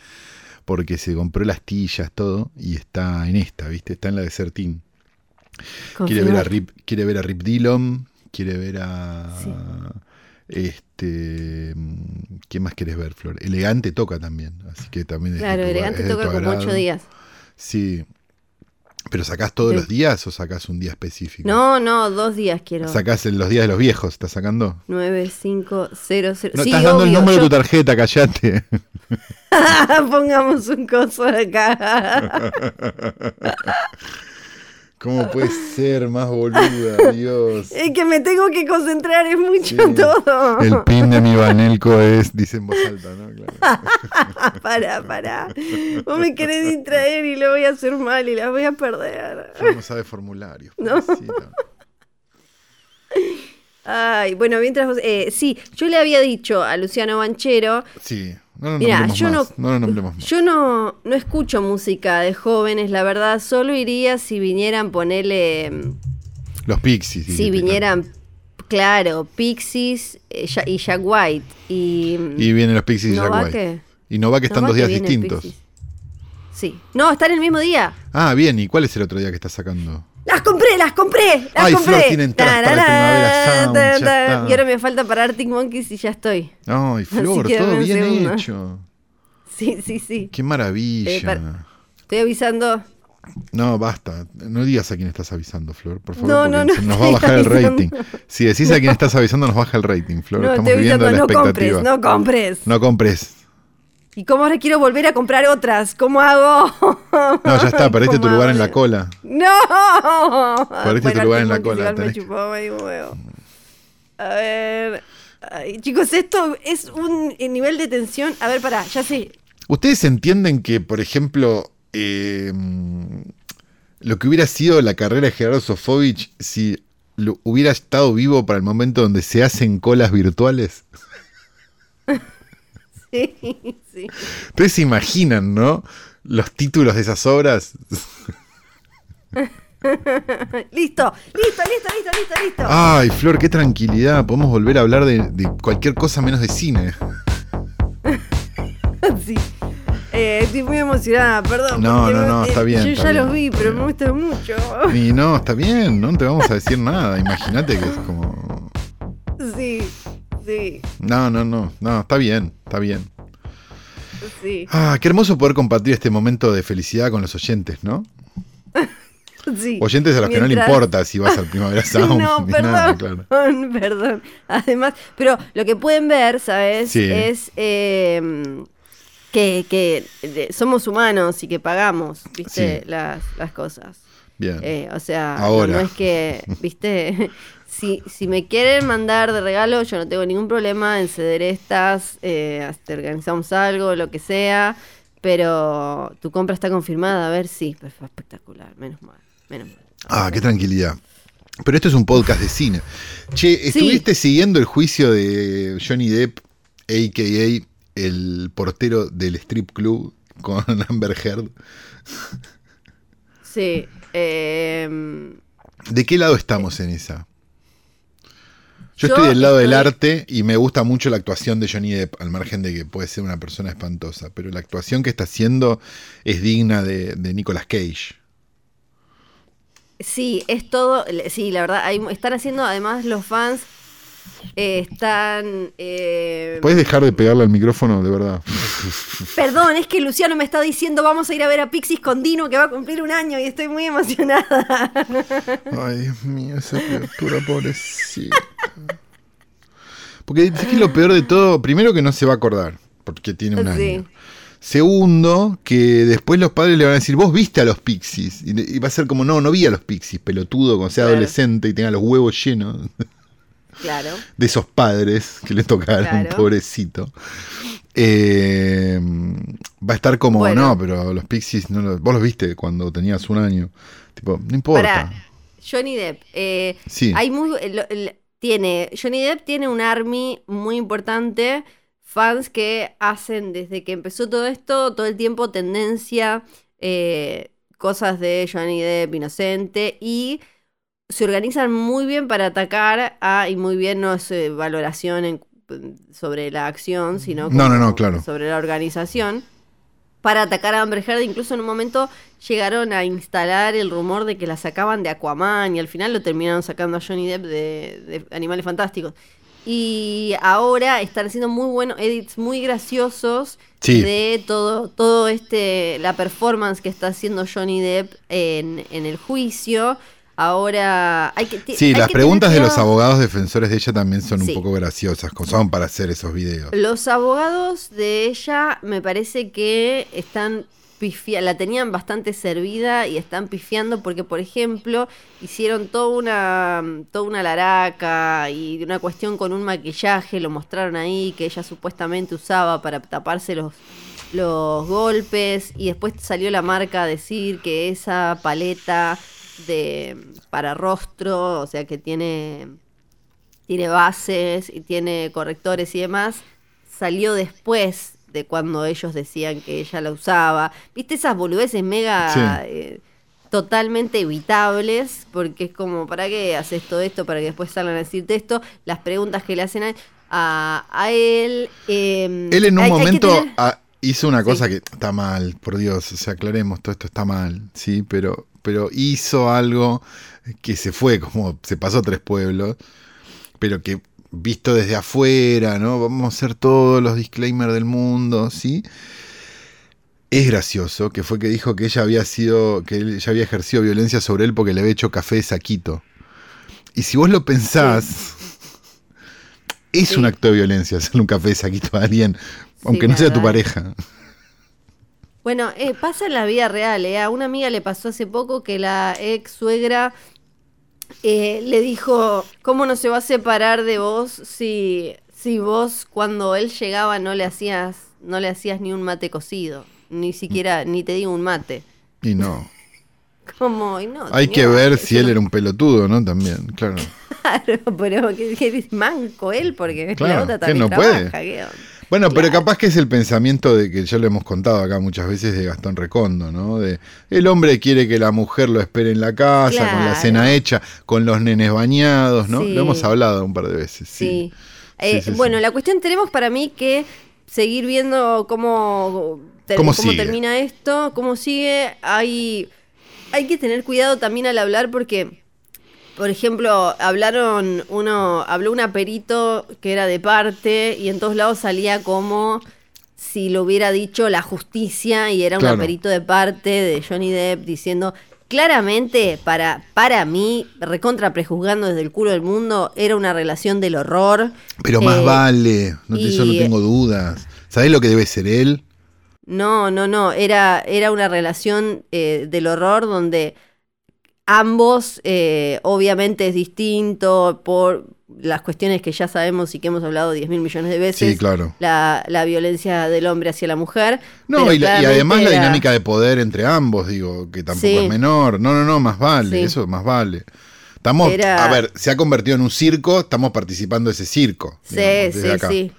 Porque se compró las tillas, todo. Y está en esta, ¿viste? Está en la de Sertín. Quiere ver, a. Rip, quiere ver a Rip Dillon. Quiere ver a. Sí. Este. ¿Qué más querés ver, Flor? Elegante toca también. Así que también es de Claro, tu- elegante es de toca como agrado. ocho días. Sí. ¿Pero sacás todos Sí. los días o sacás un día específico? No, no, dos días quiero. ¿Sacás en los días de los viejos? ¿Estás sacando? 9, 5, 0, 0. No, sí, estás dando el número yo- de tu tarjeta, callate. Pongamos un coso acá. ¿Cómo puede ser más boluda, Dios? es que me tengo que concentrar, es mucho Sí. todo. El pin de mi Banelco es, dice en voz alta, ¿no? Claro. Pará, pará. Vos me querés distraer y lo voy a hacer mal y la voy a perder. No sabe formularios. No. Ay, bueno, mientras vos. eh, sí, yo le había dicho a Luciano Banchero. Sí, no Mirá, nombremos yo más. no- No, más. Yo no, no escucho música de jóvenes, la verdad. Solo iría si vinieran, ponerle. Los Pixies. Si dijiste, vinieran, claro, Pixies eh, y Jack White. Y. ¿no? Y vienen los Pixies y ¿No Jack White. que? Y no va que están ¿No dos días distintos. Sí. No, están el mismo día. Ah, bien. ¿Y cuál es el otro día que estás sacando? ¡Las compré, las compré! ¡Las Ay, compré! Flor tiene entradas para Primavera Sound, ya está. Y ahora me falta para Arctic Monkeys y ya estoy. Ay, Flor, todo bien segundo. hecho. Sí, sí, sí. Qué maravilla. Eh, para- Estoy avisando. No, basta. No digas a quién estás avisando, Flor, por favor. No, no, no nos va a bajar el rating. Si decís a quién estás avisando, nos baja el rating, Flor. No, Estamos viviendo la no compres, expectativa. no compres. No compres. ¿Y cómo ahora quiero volver a comprar otras? ¿Cómo hago? No, ya está, perdiste tu lugar en la cola. ¡No! Perdiste tu lugar en la cola. Me chupó medio huevo. A ver. Ay, chicos, esto es un nivel de tensión. A ver, pará, ya sé. ¿Ustedes entienden que, por ejemplo, eh, lo que hubiera sido la carrera de Gerardo Sofovich si lo, hubiera estado vivo para el momento donde se hacen colas virtuales? Sí, sí. Ustedes se imaginan, ¿no? Los títulos de esas obras. listo, listo, listo, listo, listo, listo. Ay, Flor, qué tranquilidad. Podemos volver a hablar de, de cualquier cosa menos de cine. sí. Eh, estoy muy emocionada, perdón. No, no, me- no, está eh, bien, Yo está ya bien, los vi, está pero me gusta mucho. Y no, está bien, no te vamos a decir nada. Imagínate que es como. Sí, sí, No, no, no, no, está bien, está bien. sí, Ah, qué hermoso poder compartir este momento de felicidad con los oyentes, ¿no? sí. Oyentes a los que no le importa si vas al Primavera Sound. No, perdón, nada, claro. perdón. Además, pero lo que pueden ver, ¿sabes? Sí. Es eh, que, que somos humanos y que pagamos, ¿viste? Sí. Las, las cosas. Bien. Eh, o sea. No, es que, ¿viste? Si, si me quieren mandar de regalo, yo no tengo ningún problema en ceder estas, eh, hasta organizamos algo, lo que sea. Pero tu compra está confirmada, a ver, sí, fue espectacular, menos mal, menos mal. Ah, qué tranquilidad. Pero esto es un podcast de cine. Che, ¿estuviste siguiendo el juicio de Johnny Depp, a.k.a. el portero del strip club con Amber Heard? Sí. eh, ¿De qué lado estamos en esa? Yo, Yo estoy del lado del arte y me gusta mucho la actuación de Johnny Depp, al margen de que puede ser una persona espantosa, pero la actuación que está haciendo es digna de, de Nicolas Cage. sí, es todo. Sí, la verdad, hay- están haciendo, además, los fans eh, están. eh, ¿Puedes dejar de pegarle al micrófono, de verdad? Perdón, es que Luciano me está diciendo vamos a ir a ver a Pixies con Dino que va a cumplir un año y estoy muy emocionada. Ay, Dios mío, esa criatura pobrecita. Porque es que lo peor de todo, primero que no se va a acordar, porque tiene un Sí. año. Segundo, que después los padres le van a decir, vos viste a los pixies. Y, y va a ser como, no, no vi a los pixies, pelotudo, cuando sea Claro. adolescente y tenga los huevos llenos Claro. de esos padres que le tocaron, Claro. pobrecito. Eh, va a estar como, Bueno. no, pero los pixies, no los- vos los viste cuando tenías un año. Tipo, no importa. Para Johnny Depp, eh, Sí. hay muy, el- tiene, Johnny Depp tiene un army muy importante, fans que hacen desde que empezó todo esto, todo el tiempo tendencia, eh, cosas de Johnny Depp inocente y se organizan muy bien para atacar a, y muy bien no es eh, valoración en- sobre la acción, sino No, no, no, claro. sobre la organización para atacar a Amber Heard. Incluso en un momento llegaron a instalar el rumor de que la sacaban de Aquaman y al final lo terminaron sacando a Johnny Depp de, de Animales Fantásticos. Y ahora están haciendo muy buenos edits, muy graciosos Sí. de todo, todo este, la performance que está haciendo Johnny Depp en, en el juicio. Ahora hay que Sí, hay las que preguntas de los abogados defensores de ella también son Sí. un poco graciosas, como son para hacer esos videos. Los abogados de ella me parece que están la tenían bastante servida y están pifiando porque, por ejemplo, hicieron toda una, toda una laraca y una cuestión con un maquillaje, lo mostraron ahí, que ella supuestamente usaba para taparse los, los golpes y después salió la marca a decir que esa paleta de para rostro, o sea que tiene tiene bases y tiene correctores y demás, salió después de cuando ellos decían que ella la usaba. ¿Viste esas boludeces mega Sí. eh, totalmente evitables? Porque es como, ¿para qué haces todo esto? Para que después salgan a decirte esto. Las preguntas que le hacen a, a- a él. eh, Él en un hay- hay que momento tener- hizo una Sí. cosa que está mal, por Dios, o sea, aclaremos, todo esto está mal, sí, pero, pero hizo algo que se fue, como se pasó a tres pueblos, pero que visto desde afuera, ¿no? Vamos a hacer todos los disclaimers del mundo, ¿sí? Es gracioso, que fue que dijo que ella había sido, que ella había ejercido violencia sobre él porque le había hecho café de saquito. Y si vos lo pensás, Es un acto de violencia hacerle un café de saquito a alguien, aunque no sea tu pareja. Bueno, eh, pasa en la vida real. Eh. A una amiga le pasó hace poco que la ex suegra eh, le dijo, ¿cómo no se va a separar de vos si, si vos cuando él llegaba no le hacías, no le hacías ni un mate cocido? Ni siquiera, ni te digo un mate. Y no. ¿Cómo? Y no, Hay que ver si él era un pelotudo, ¿no? También, claro. Claro, pero que, es manco él, porque la otra también no trabaja. Puede. Bueno, pero capaz que es el pensamiento de que ya lo hemos contado acá muchas veces de Gastón Recondo, ¿no? De el hombre quiere que la mujer lo espere en la casa, con la cena hecha, con los nenes bañados, ¿no? Lo hemos hablado un par de veces. Sí. Eh, bueno, la cuestión tenemos para mí que seguir viendo cómo, cómo, termina esto, cómo sigue. Hay, hay que tener cuidado también al hablar porque por ejemplo, hablaron uno, habló un aperito que era de parte y en todos lados salía como si lo hubiera dicho la justicia y era un aperito de parte de Johnny Depp diciendo claramente para, para mí, recontra prejuzgando desde el culo del mundo, era una relación del horror. Pero más eh, vale, no, eso no tengo dudas. ¿Sabés lo que debe ser él? No, no, no, era, era una relación eh, del horror donde Ambos, eh, obviamente, es distinto por las cuestiones que ya sabemos y que hemos hablado 10 mil millones de veces. Sí, claro. La, violencia del hombre hacia la mujer. No, y, además la dinámica de poder entre ambos, digo, que tampoco es menor. No, no, no, más vale, eso más vale. Estamos, a ver, se ha convertido en un circo, estamos participando de ese circo. Sí, sí, sí.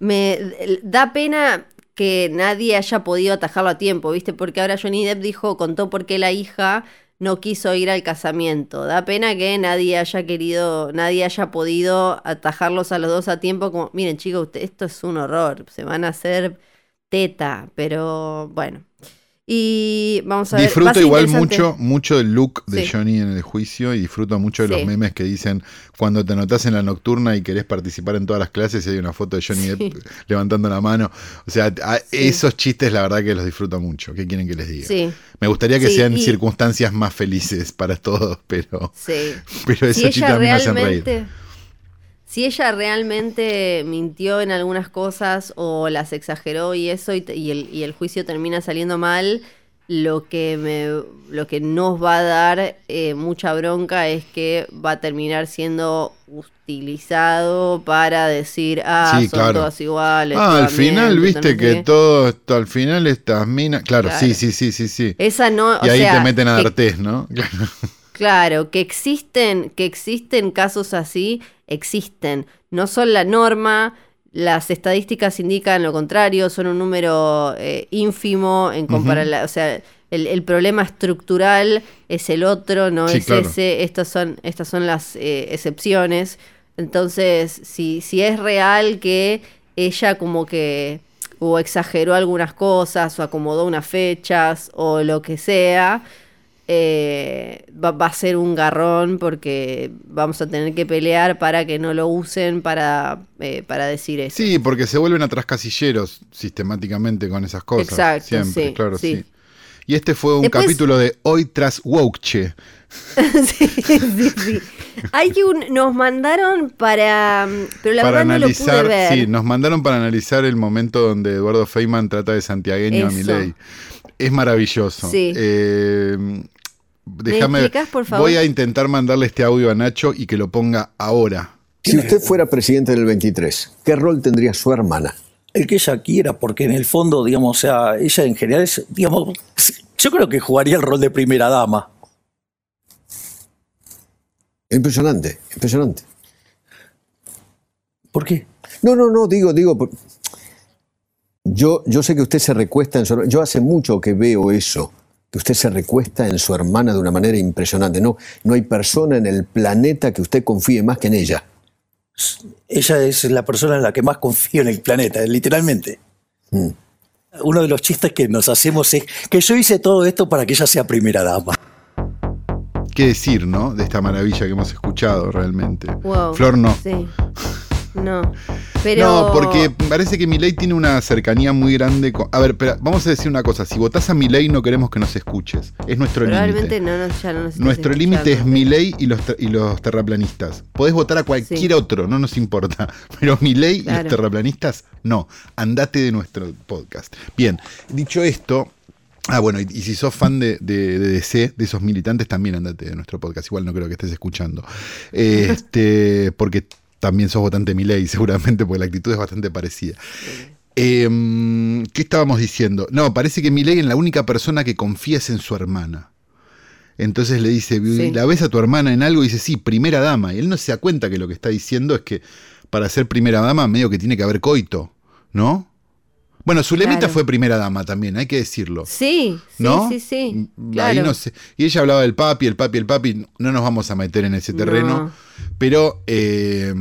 Me da pena que nadie haya podido atajarlo a tiempo, ¿viste? Porque ahora Johnny Depp dijo, contó por qué la hija no quiso ir al casamiento. Da pena que nadie haya querido, nadie haya podido atajarlos a los dos a tiempo. Como, miren chicos, esto es un horror, se van a hacer teta, pero bueno. Y vamos a ver. Disfruto igual mucho, mucho del look de Johnny en el juicio y disfruto mucho de los memes que dicen cuando te anotás en la nocturna y querés participar en todas las clases y hay una foto de Johnny levantando la mano. O sea, esos chistes la verdad que los disfruto mucho. ¿Qué quieren que les diga? Me gustaría que sean circunstancias más felices para todos, pero, pero esos chistes me hacen reír si ella realmente mintió en algunas cosas o las exageró y eso y, el, juicio termina saliendo mal, lo que, me, lo que nos va a dar eh, mucha bronca es que va a terminar siendo utilizado para decir, ah, son todas iguales. Ah, al final, viste que todo esto, al final estas minas, claro, sí, sí, sí, sí, sí. Esa no, y ahí te meten a dar test, ¿no? Claro, que existen, que existen casos así, existen. No son la norma, las estadísticas indican lo contrario, son un número eh, ínfimo en comparación, o sea, el, problema estructural es el otro, no es ese, estas son, estas son las eh, excepciones. Entonces, si, si es real que ella como que o exageró algunas cosas o acomodó unas fechas o lo que sea, eh, va, a ser un garrón porque vamos a tener que pelear para que no lo usen para, eh, para decir eso. Sí, porque se vuelven atrás casilleros sistemáticamente con esas cosas. Exacto, siempre, claro, sí. Y este fue un capítulo de Hoy tras Wokche. sí, sí, sí. Hay un, nos mandaron para, pero la verdad analizar, no lo pude ver. Sí, nos mandaron para analizar el momento donde Eduardo Feynman trata de santiagueño a Milei. Es maravilloso. Sí. Eh, déjame. por favor? Voy a intentar mandarle este audio a Nacho y que lo ponga ahora. Si usted fuera presidente del 23, ¿qué rol tendría su hermana? El que ella quiera, porque en el fondo, digamos, o sea, ella en general es, digamos, yo creo que jugaría el rol de primera dama. Impresionante, impresionante. ¿Por qué? No, no, no, digo, digo, yo, yo sé que usted se recuesta en su Yo hace mucho que veo eso, usted se recuesta en su hermana de una manera impresionante. No, no hay persona en el planeta que usted confíe más que en ella. Ella es la persona en la que más confío en el planeta, literalmente. Mm. Uno de los chistes que nos hacemos es que yo hice todo esto para que ella sea primera dama. ¿Qué decir, no? De esta maravilla que hemos escuchado realmente. Flor, no. Sí. No. Pero... No, porque parece que Milei tiene una cercanía muy grande. con- A ver, espera, vamos a decir una cosa. Si votás a Milei no queremos que nos escuches. Es nuestro Probablemente límite. no nos, ya no nos Nuestro límite es. Milei y los, y los terraplanistas. Podés votar a cualquier Sí. otro, no nos importa. Pero Milei y Claro. los terraplanistas, no. Andate de nuestro podcast. Bien, dicho esto. Ah, bueno, y, y si sos fan de, de- de DC, de esos militantes, también andate de nuestro podcast. Igual no creo que estés escuchando. Este, porque también sos votante de Milei, seguramente, porque la actitud es bastante parecida. Em, ¿Qué estábamos diciendo? No, parece que Milei es la única persona que confía es en su hermana. Entonces le dice, Sí. ¿la ves a tu hermana en algo? Y dice, sí, primera dama. Y él no se da cuenta que lo que está diciendo es que para ser primera dama medio que tiene que haber coito, ¿no? Bueno, Zulemita Claro. fue primera dama también, hay que decirlo. Sí, sí, ¿No? sí, sí. Ahí no sé. Y ella hablaba del papi, el papi, el papi. No nos vamos a meter en ese terreno. No. Pero eh,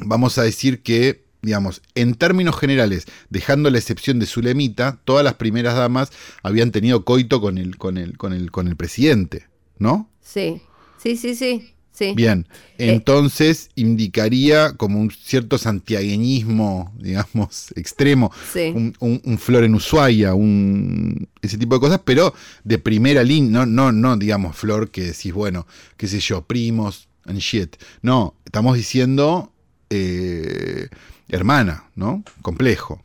vamos a decir que, digamos, en términos generales, dejando la excepción de Zulemita, todas las primeras damas habían tenido coito con el, con el, con el, con el presidente, ¿no? Sí, sí, sí, sí. Sí. Bien. Eh. Entonces indicaría como un cierto santiagueñismo, digamos, extremo. Sí. Un, un, un flor en Ushuaia, un, ese tipo de cosas, pero de primera línea, no, no, no, digamos, flor que decís, bueno, qué sé yo, primos and shit. No, estamos diciendo eh, hermana, ¿no? Complejo.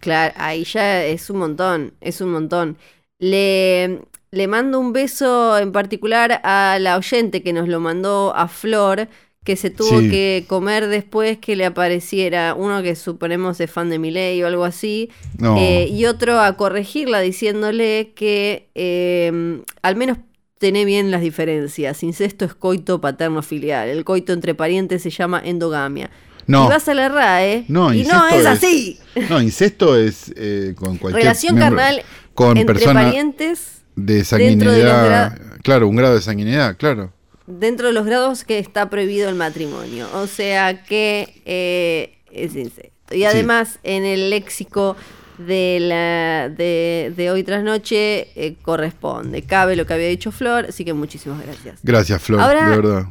Claro, ahí ya es un montón, es un montón. Le, le mando un beso en particular a la oyente que nos lo mandó a Flor, que se tuvo Sí. que comer después que le apareciera uno que suponemos es fan de Miley o algo así, No. eh, y otro a corregirla diciéndole que eh, al menos tené bien las diferencias. Incesto es coito paterno filial. El coito entre parientes se llama endogamia. No. Y vas a la RAE No, y no es es- así. No, incesto es eh, con cualquier Relación miembro- carnal con entre persona parientes de dentro de sanguinidad. Claro, un grado de sanguinidad, claro. dentro de los grados que está prohibido el matrimonio. O sea que eh, es incesto. Y además en el léxico de, la, de, de hoy tras noche eh, corresponde. Cabe lo que había dicho Flor, así que muchísimas gracias. Gracias, Flor, Ahora- de verdad.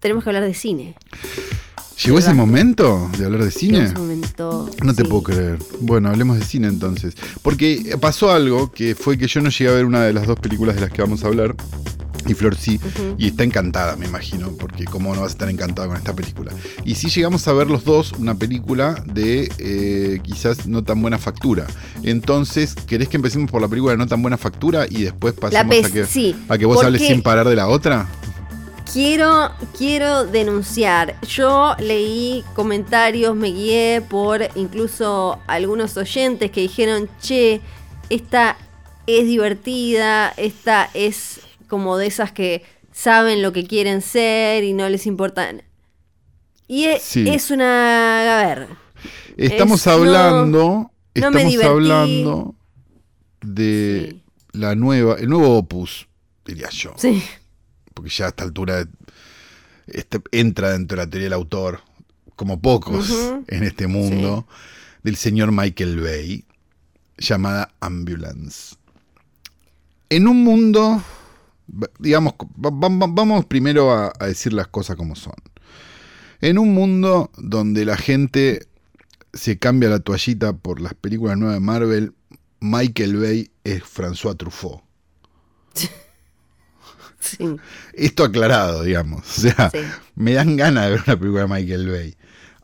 Tenemos que hablar de cine. ¿Llegó ese momento de hablar de cine? ese momento, No te sí. puedo creer. Bueno, hablemos de cine entonces. Porque pasó algo que fue que yo no llegué a ver una de las dos películas de las que vamos a hablar. Y Flor sí. Y está encantada, me imagino. Porque cómo no vas a estar encantada con esta película. Y sí llegamos a ver los dos una película de eh, quizás no tan buena factura. Entonces, ¿querés que empecemos por la película de no tan buena factura y después pasemos a, que, sí, a que vos hables sin parar de la otra? Quiero, quiero denunciar. Yo leí comentarios, me guié por incluso algunos oyentes que dijeron, che, esta es divertida, esta es como de esas que saben lo que quieren ser y no les importa. Y e- Sí. es una... A ver. Estamos Es- hablando. no estamos hablando de Sí. la nueva, el nuevo opus, diría yo. Sí. Porque ya a esta altura este, entra dentro de la teoría del autor, como pocos en este mundo, del señor Michael Bay, llamada Ambulance. En un mundo, digamos, va- va- vamos primero a, a decir las cosas como son. En un mundo donde la gente se cambia la toallita por las películas nuevas de Marvel, Michael Bay es François Truffaut. sí. Esto aclarado, digamos. O sea, Sí. me dan ganas de ver una película de Michael Bay.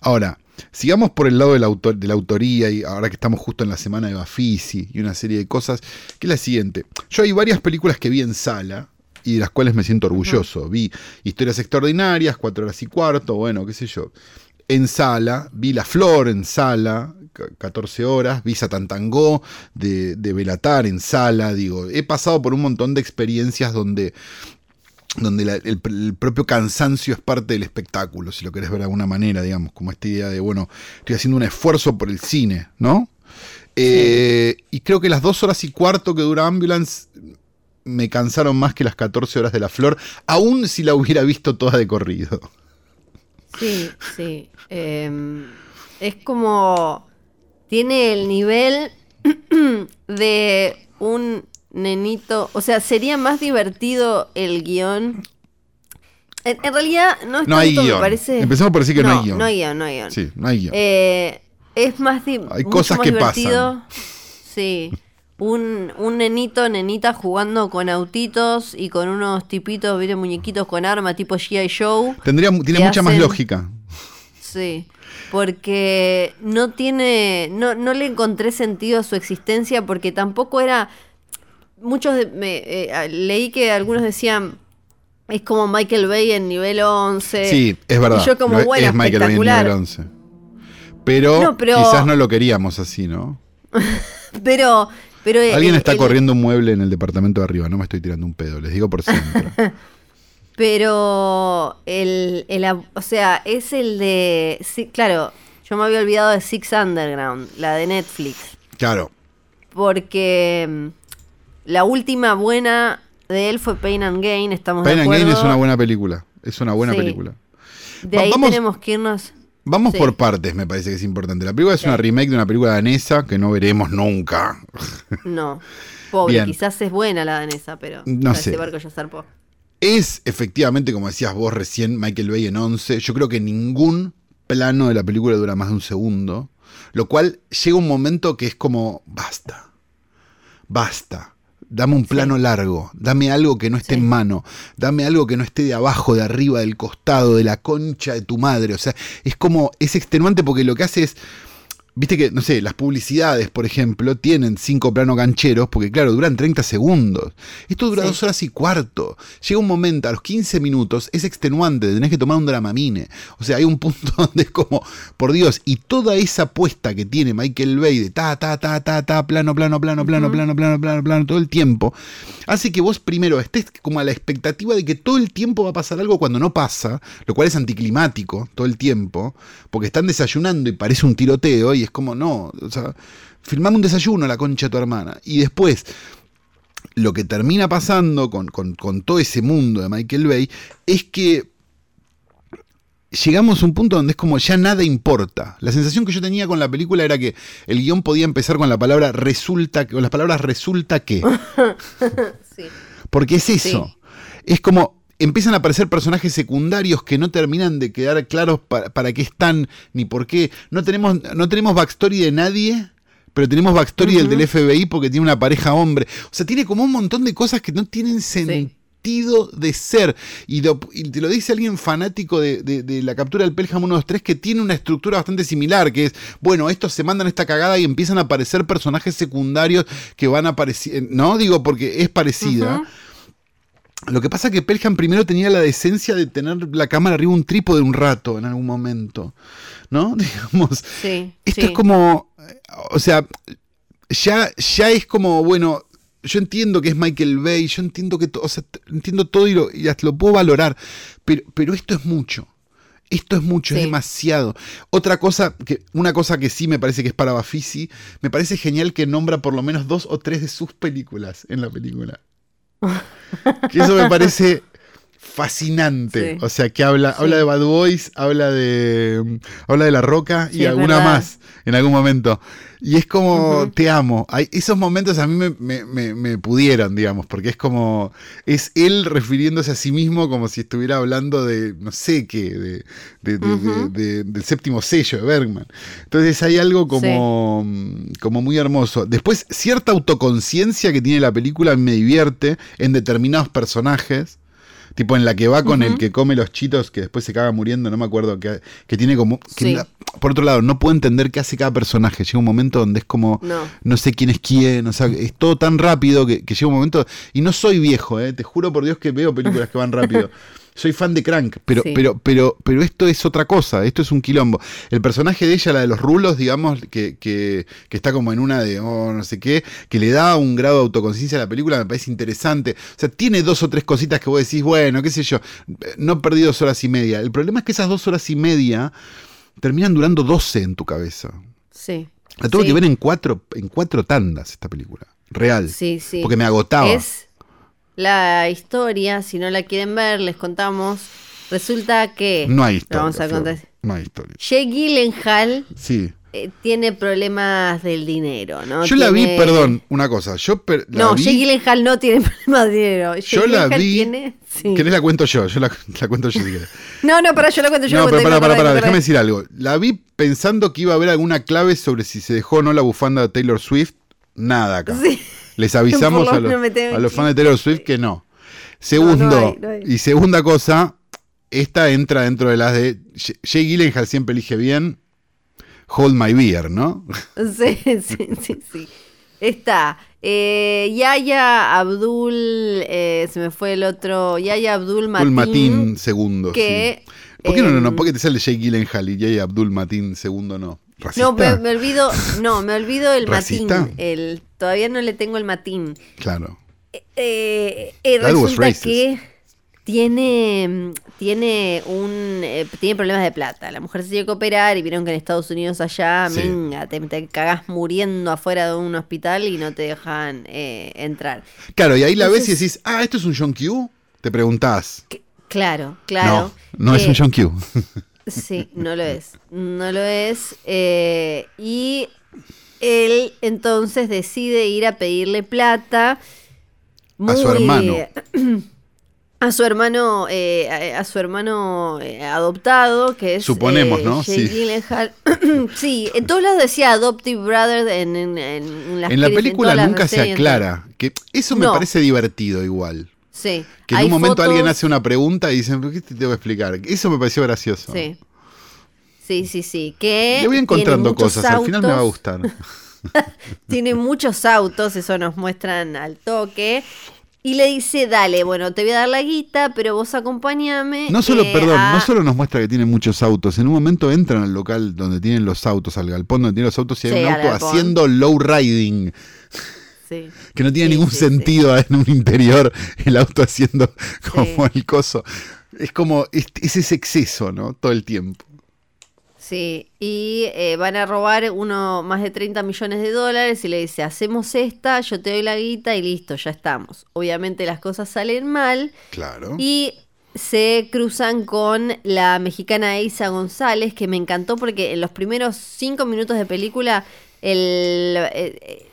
Ahora, sigamos por el lado del autor, de la autoría y ahora que estamos justo en la semana de Bafisi y una serie de cosas, que es la siguiente. Yo hay varias películas que vi en sala y de las cuales me siento orgulloso. Vi Historias Extraordinarias, Cuatro horas y cuarto, bueno, qué sé yo. En sala, vi La Flor en sala, 14 horas, vi Satantangó de, de Belatar en sala, digo, he pasado por un montón de experiencias donde donde la- el, el propio cansancio es parte del espectáculo, si lo querés ver de alguna manera, digamos, como esta idea de, bueno, estoy haciendo un esfuerzo por el cine, ¿no? Eh, y creo que las dos horas y cuarto que dura Ambulance me cansaron más que las 14 horas de La Flor, aún si la hubiera visto toda de corrido. Sí, sí. Em, es como. Tiene el nivel de un nenito. O sea, sería más divertido el guion En, en realidad no es No hay tanto, me guion. parece. Empecemos por decir que no hay guion. No hay guion, no hay guion. Sí, no hay guion. Eh, es más Hay mucho cosas más que divertido. Sí. Un, un nenito, nenita jugando con autitos y con unos tipitos, ¿viste? muñequitos con arma tipo G.I. Joe. Tendría, tiene mucha más lógica. Sí. Porque no tiene. No, no le encontré sentido a su existencia porque tampoco era. Muchos de- me, eh, leí que algunos decían. Es como Michael Bay en nivel 11. Sí, es verdad. Y yo como, bueno, es Michael Bay en espectacular. nivel 11. Pero, No, pero- quizás no lo queríamos así, ¿no? Pero. pero Alguien el- está el- corriendo un mueble en el departamento de arriba. No me estoy tirando un pedo, les digo por siempre. Pero el, el o sea, es el de sí, claro, yo me había olvidado de Six Underground, la de Netflix, claro. porque mm, la última buena de él fue Pain and Gain, estamos Pain de and. Gain es una buena película. Es una buena Sí. película. De ahí Vamos- tenemos que irnos. Vamos Sí. por partes, me parece que es importante. La película es una remake de una película danesa que no veremos nunca. No. Pobre, Bien. quizás es buena la danesa, pero No ese sé. barco ya zarpó. Es efectivamente, como decías vos recién, Michael Bay en 11. Yo creo que ningún plano de la película dura más de un segundo. Lo cual llega un momento que es como, basta. Basta. Dame un plano largo. Dame algo que no esté Sí. en mano. Dame algo que no esté de abajo, de arriba, del costado, de la concha de tu madre. O sea, es como, es extenuante porque lo que hace es. Viste que, no sé, las publicidades, por ejemplo, tienen cinco planos gancheros, porque claro, duran 30 segundos. Esto dura dos horas y cuarto. Llega un momento, a los 15 minutos, es extenuante, tenés que tomar un dramamine. O sea, hay un punto donde es como, por Dios, y toda esa apuesta que tiene Michael Bay de ta, ta, ta, ta, ta, plano, plano, plano, plano, plano, plano, plano, plano, todo el tiempo, hace que vos primero estés como a la expectativa de que todo el tiempo va a pasar algo cuando no pasa, lo cual es anticlimático todo el tiempo, porque están desayunando y parece un tiroteo y es como, no, o sea, filmame un desayuno a la concha de tu hermana. Y después, lo que termina pasando con, con- con todo ese mundo de Michael Bay es que llegamos a un punto donde es como ya nada importa. La sensación que yo tenía con la película era que el guion podía empezar con la palabra resulta, con las palabras resulta que. Sí. Porque es eso. Sí. Es como empiezan a aparecer personajes secundarios que no terminan de quedar claros para, para qué están ni por qué. No tenemos, no tenemos backstory de nadie. Pero tenemos backstory del del FBI porque tiene una pareja hombre. O sea, tiene como un montón de cosas que no tienen sentido de ser. Y, lo- y te lo dice alguien fanático de, de- de la captura del Pelham 123 que tiene una estructura bastante similar, que es, bueno, estos se mandan esta cagada y empiezan a aparecer personajes secundarios que van a aparecer, ¿no? Digo, porque es parecida. Lo que pasa es que Pelham primero tenía la decencia de tener la cámara arriba un trípode un rato en algún momento, ¿no? Digamos, Sí. esto sí. es como, o sea, ya, ya es como, bueno, yo entiendo que es Michael Bay, yo entiendo que, o sea, entiendo todo y lo, y hasta lo puedo valorar, pero, pero esto es mucho. Esto es mucho, es demasiado. Otra cosa, que, una cosa que sí me parece que es para Bafisi, me parece genial que nombra por lo menos dos o tres de sus películas en la película. Que eso me parece fascinante. Sí. O sea, que habla, habla de Bad Boys, habla de mm, habla de La Roca y Sí, alguna más en algún momento. Y es como, te amo. Hay, esos momentos a mí me, me- me- me pudieron, digamos, porque es como, es él refiriéndose a sí mismo como si estuviera hablando de, no sé qué, de, de- de- Ujú. de- de- del séptimo sello de Bergman. Entonces hay algo como, mm, como muy hermoso. Después, cierta autoconciencia que tiene la película me divierte en determinados personajes. Tipo en la que va con el que come los chitos que después se caga muriendo, no me acuerdo, que, que tiene como... que Sí. la- por otro lado, no puedo entender qué hace cada personaje. Llega un momento donde es como, No. no sé quién es quién, o sea, es todo tan rápido que, que llega un momento... Y no soy viejo, eh, te juro por Dios que veo películas que van rápido. Soy fan de Crank, pero, Sí. pero, pero, pero esto es otra cosa, esto es un quilombo. El personaje de ella, la de los rulos, digamos, que, que, que está como en una de, oh, no sé qué, que le da un grado de autoconciencia a la película, me parece interesante. O sea, tiene dos o tres cositas que vos decís, bueno, qué sé yo, no perdí dos horas y media. El problema es que esas dos horas y media terminan durando 12 en tu cabeza. Sí. La tuve Sí. que ver en cuatro, en cuatro tandas esta película. Real. Sí, sí. Porque me agotaba. Es la historia, si no la quieren ver, les contamos. Resulta que. No hay historia. Vamos a Flor, contar. No hay historia. Jake Gyllenhaal Sí. eh, tiene problemas del dinero, ¿no? Yo la vi, perdón, una cosa. Yo per- la No, vi- Jake Gyllenhaal no tiene problemas de dinero. Jake Yo la vi. tiene- sí. ¿Querés la cuento yo? Yo la, la cuento yo si querés. No, no, para yo la cuento yo. No, pero para, para, para, déjame me decir algo. La vi pensando que iba a haber alguna clave sobre si se dejó o no la bufanda de Taylor Swift. Nada acá. Sí. Les avisamos a los, a fans de Taylor Swift que no. Segundo, No, no hay, no hay. y segunda cosa, esta entra dentro de las de. Jay Gyllenhaal siempre elige bien. Hold my beer, ¿no? Sí, sí, sí, sí. Está. Eh, Yaya Abdul, eh, se me fue el otro. Yaya Abdul Matin. Abdul Matin segundo. que, sí. ¿Por qué no, no, no? em, ¿Por qué te sale Jay Gyllenhaal y Jay Abdul Matin segundo no? ¿Racista? No, me, me olvido, no, me olvido el ¿Racista? Matín. El, todavía no le tengo el Matín. Claro. Eh, eh, was resulta que tiene, mm, tiene un eh, tiene problemas de plata. La mujer se tiene que operar y vieron que en Estados Unidos allá, Sí. venga, te, te cagás muriendo afuera de un hospital y no te dejan eh, entrar. Claro, y ahí la ves y decís, ah, ¿esto es un John Q? Te preguntás. Que- Claro, claro. No, no es Eh, un John Q. Sí, no lo es. No lo es. eh, y él entonces decide ir a pedirle plata. A su hermano. A su hermano, eh, a, a su hermano eh, adoptado, que es. Suponemos, eh, ¿no? Jake Sí. Gyllenhaal. sí, en todos lados decía Adoptive Brother en, en, en, en las la película nunca se aclara. Que eso me No. parece divertido igual. Sí. Que en Hay un momento alguien hace una pregunta y dicen, ¿por qué te tengo que explicar? Eso me pareció gracioso. Sí. Sí, sí, sí. Que Le voy encontrando cosas, al final me va a gustar. Tiene muchos autos, eso nos muestran al toque. Y le dice, dale, bueno, te voy a dar la guita, pero vos acompáñame. No solo, eh, perdón, a- no solo nos muestra que tiene muchos autos, en un momento entran al local donde tienen los autos, al galpón donde tienen los autos y hay Sí, un auto haciendo low riding, Sí. que no tiene Sí, ningún sí, sentido en un interior, el auto haciendo como el coso. Es como, es, es ese exceso, ¿no? Todo el tiempo. Sí, y eh, van a robar uno más de 30 millones de dólares y le dice, hacemos esta, yo te doy la guita y listo, ya estamos. Obviamente las cosas salen mal Claro. y se cruzan con la mexicana Isa González, que me encantó porque en los primeros cinco minutos de película, el, eh, el-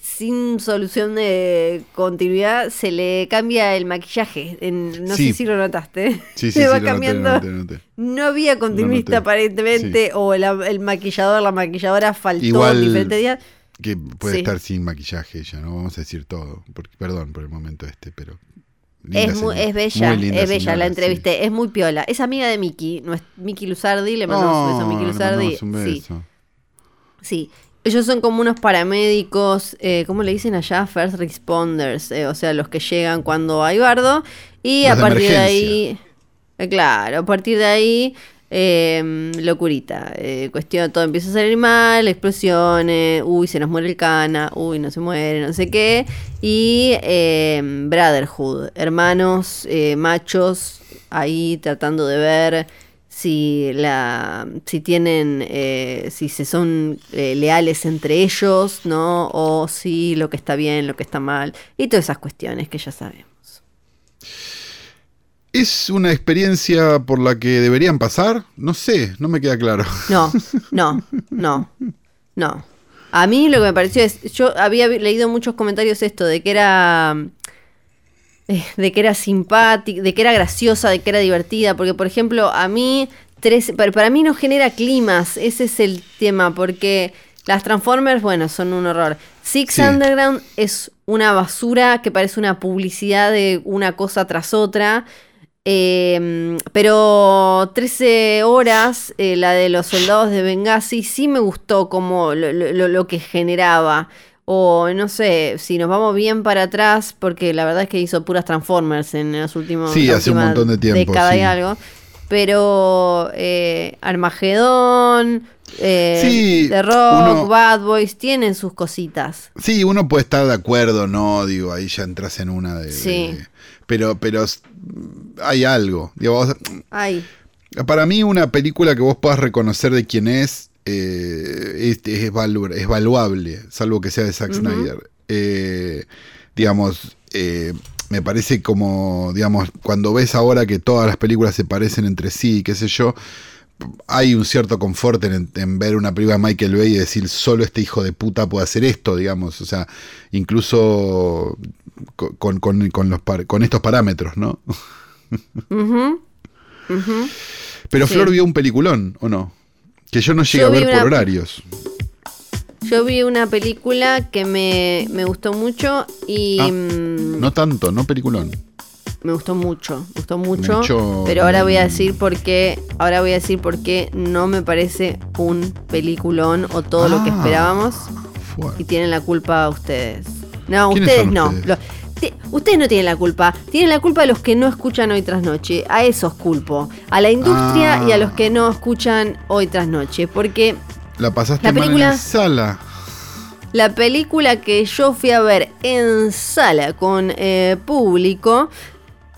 sin solución de continuidad, se le cambia el maquillaje. En- no Sí. sé si lo notaste. Sí, sí, Se va noté, cambiando. noté, noté. No había continuista aparentemente, o el maquillador, la maquilladora faltó Igual- en diferentes días. Que puede estar sin maquillaje ella, no vamos a decir todo. Porque, perdón por el momento este, pero. Es, señora, es bella, es bella, señora, la sí. entrevisté, es muy piola. Es amiga de Miki, no es Miki Luzardi, le mandamos un beso a Miki Luzardi. un Sí, sí. Ellos son como unos paramédicos, eh, ¿cómo le dicen allá? First responders, eh, o sea, los que llegan cuando hay bardo. Y Los a partir de ahí, eh, claro, a partir de ahí, eh, locurita. Eh, cuestión, todo empieza a salir mal, explosiones, uy, se nos muere el cana, uy, no se muere, no sé qué. Y eh, Brotherhood, hermanos, eh, machos, ahí tratando de ver si la si tienen eh, si se son eh, leales entre ellos no o si lo que está bien lo que está mal y todas esas cuestiones que ya sabemos ¿Es una experiencia por la que deberían pasar? No sé, no me queda claro. no no no no a mí lo que me pareció es yo había leído muchos comentarios esto de que era de que era simpática, de que era graciosa, de que era divertida, porque por ejemplo a mí, tres, para, mí no genera climas, ese es el tema, porque las Transformers, bueno, son un horror. Six Sí. Underground es una basura que parece una publicidad de una cosa tras otra. Eh, pero 13 horas, eh, la de los soldados de Benghazi, sí me gustó como lo, lo- lo- lo que generaba. O no sé, si nos vamos bien para atrás, porque la verdad es que hizo puras Transformers en los últimos Sí, hace un montón de tiempo, década y sí. algo. Pero eh, Armagedón, eh, Sí, The Rock, uno- Bad Boys, tienen sus cositas. Sí, uno puede estar de acuerdo, no, digo, ahí ya entras en una de. Sí. de- pero, pero hay algo. Digo, vos- Ay, para mí, una película que vos puedas reconocer de quién es, eh, es, es, valu- es valuable, salvo que sea de Zack. Snyder. Eh, digamos, eh, me parece como, digamos, cuando ves ahora que todas las películas se parecen entre sí, qué sé yo, hay un cierto confort en, en ver una película de Michael Bay y decir solo este hijo de puta puede hacer esto, digamos. O sea, incluso con, con- con los par- con estos parámetros, ¿no? Pero Sí. Flor vio un peliculón, ¿o no? Que yo no llegué Yo a ver una- por horarios. Yo vi una película que me, me gustó mucho y Ah, mm, No tanto, no peliculón. me gustó mucho, me gustó mucho. Pero ahora voy a decir por qué, ahora voy a decir por qué no me parece un peliculón o todo lo que Ah. esperábamos Fue. y tienen la culpa ustedes. No, ¿Quiénes ustedes no. ustedes? Lo- ti- ustedes no tienen la culpa. Tienen la culpa de los que no escuchan hoy tras noche. A esos culpo. A la industria Ah. y a los que no escuchan hoy tras noche. Porque La pasaste La mal película- en la sala. la película que yo fui a ver en sala con eh, público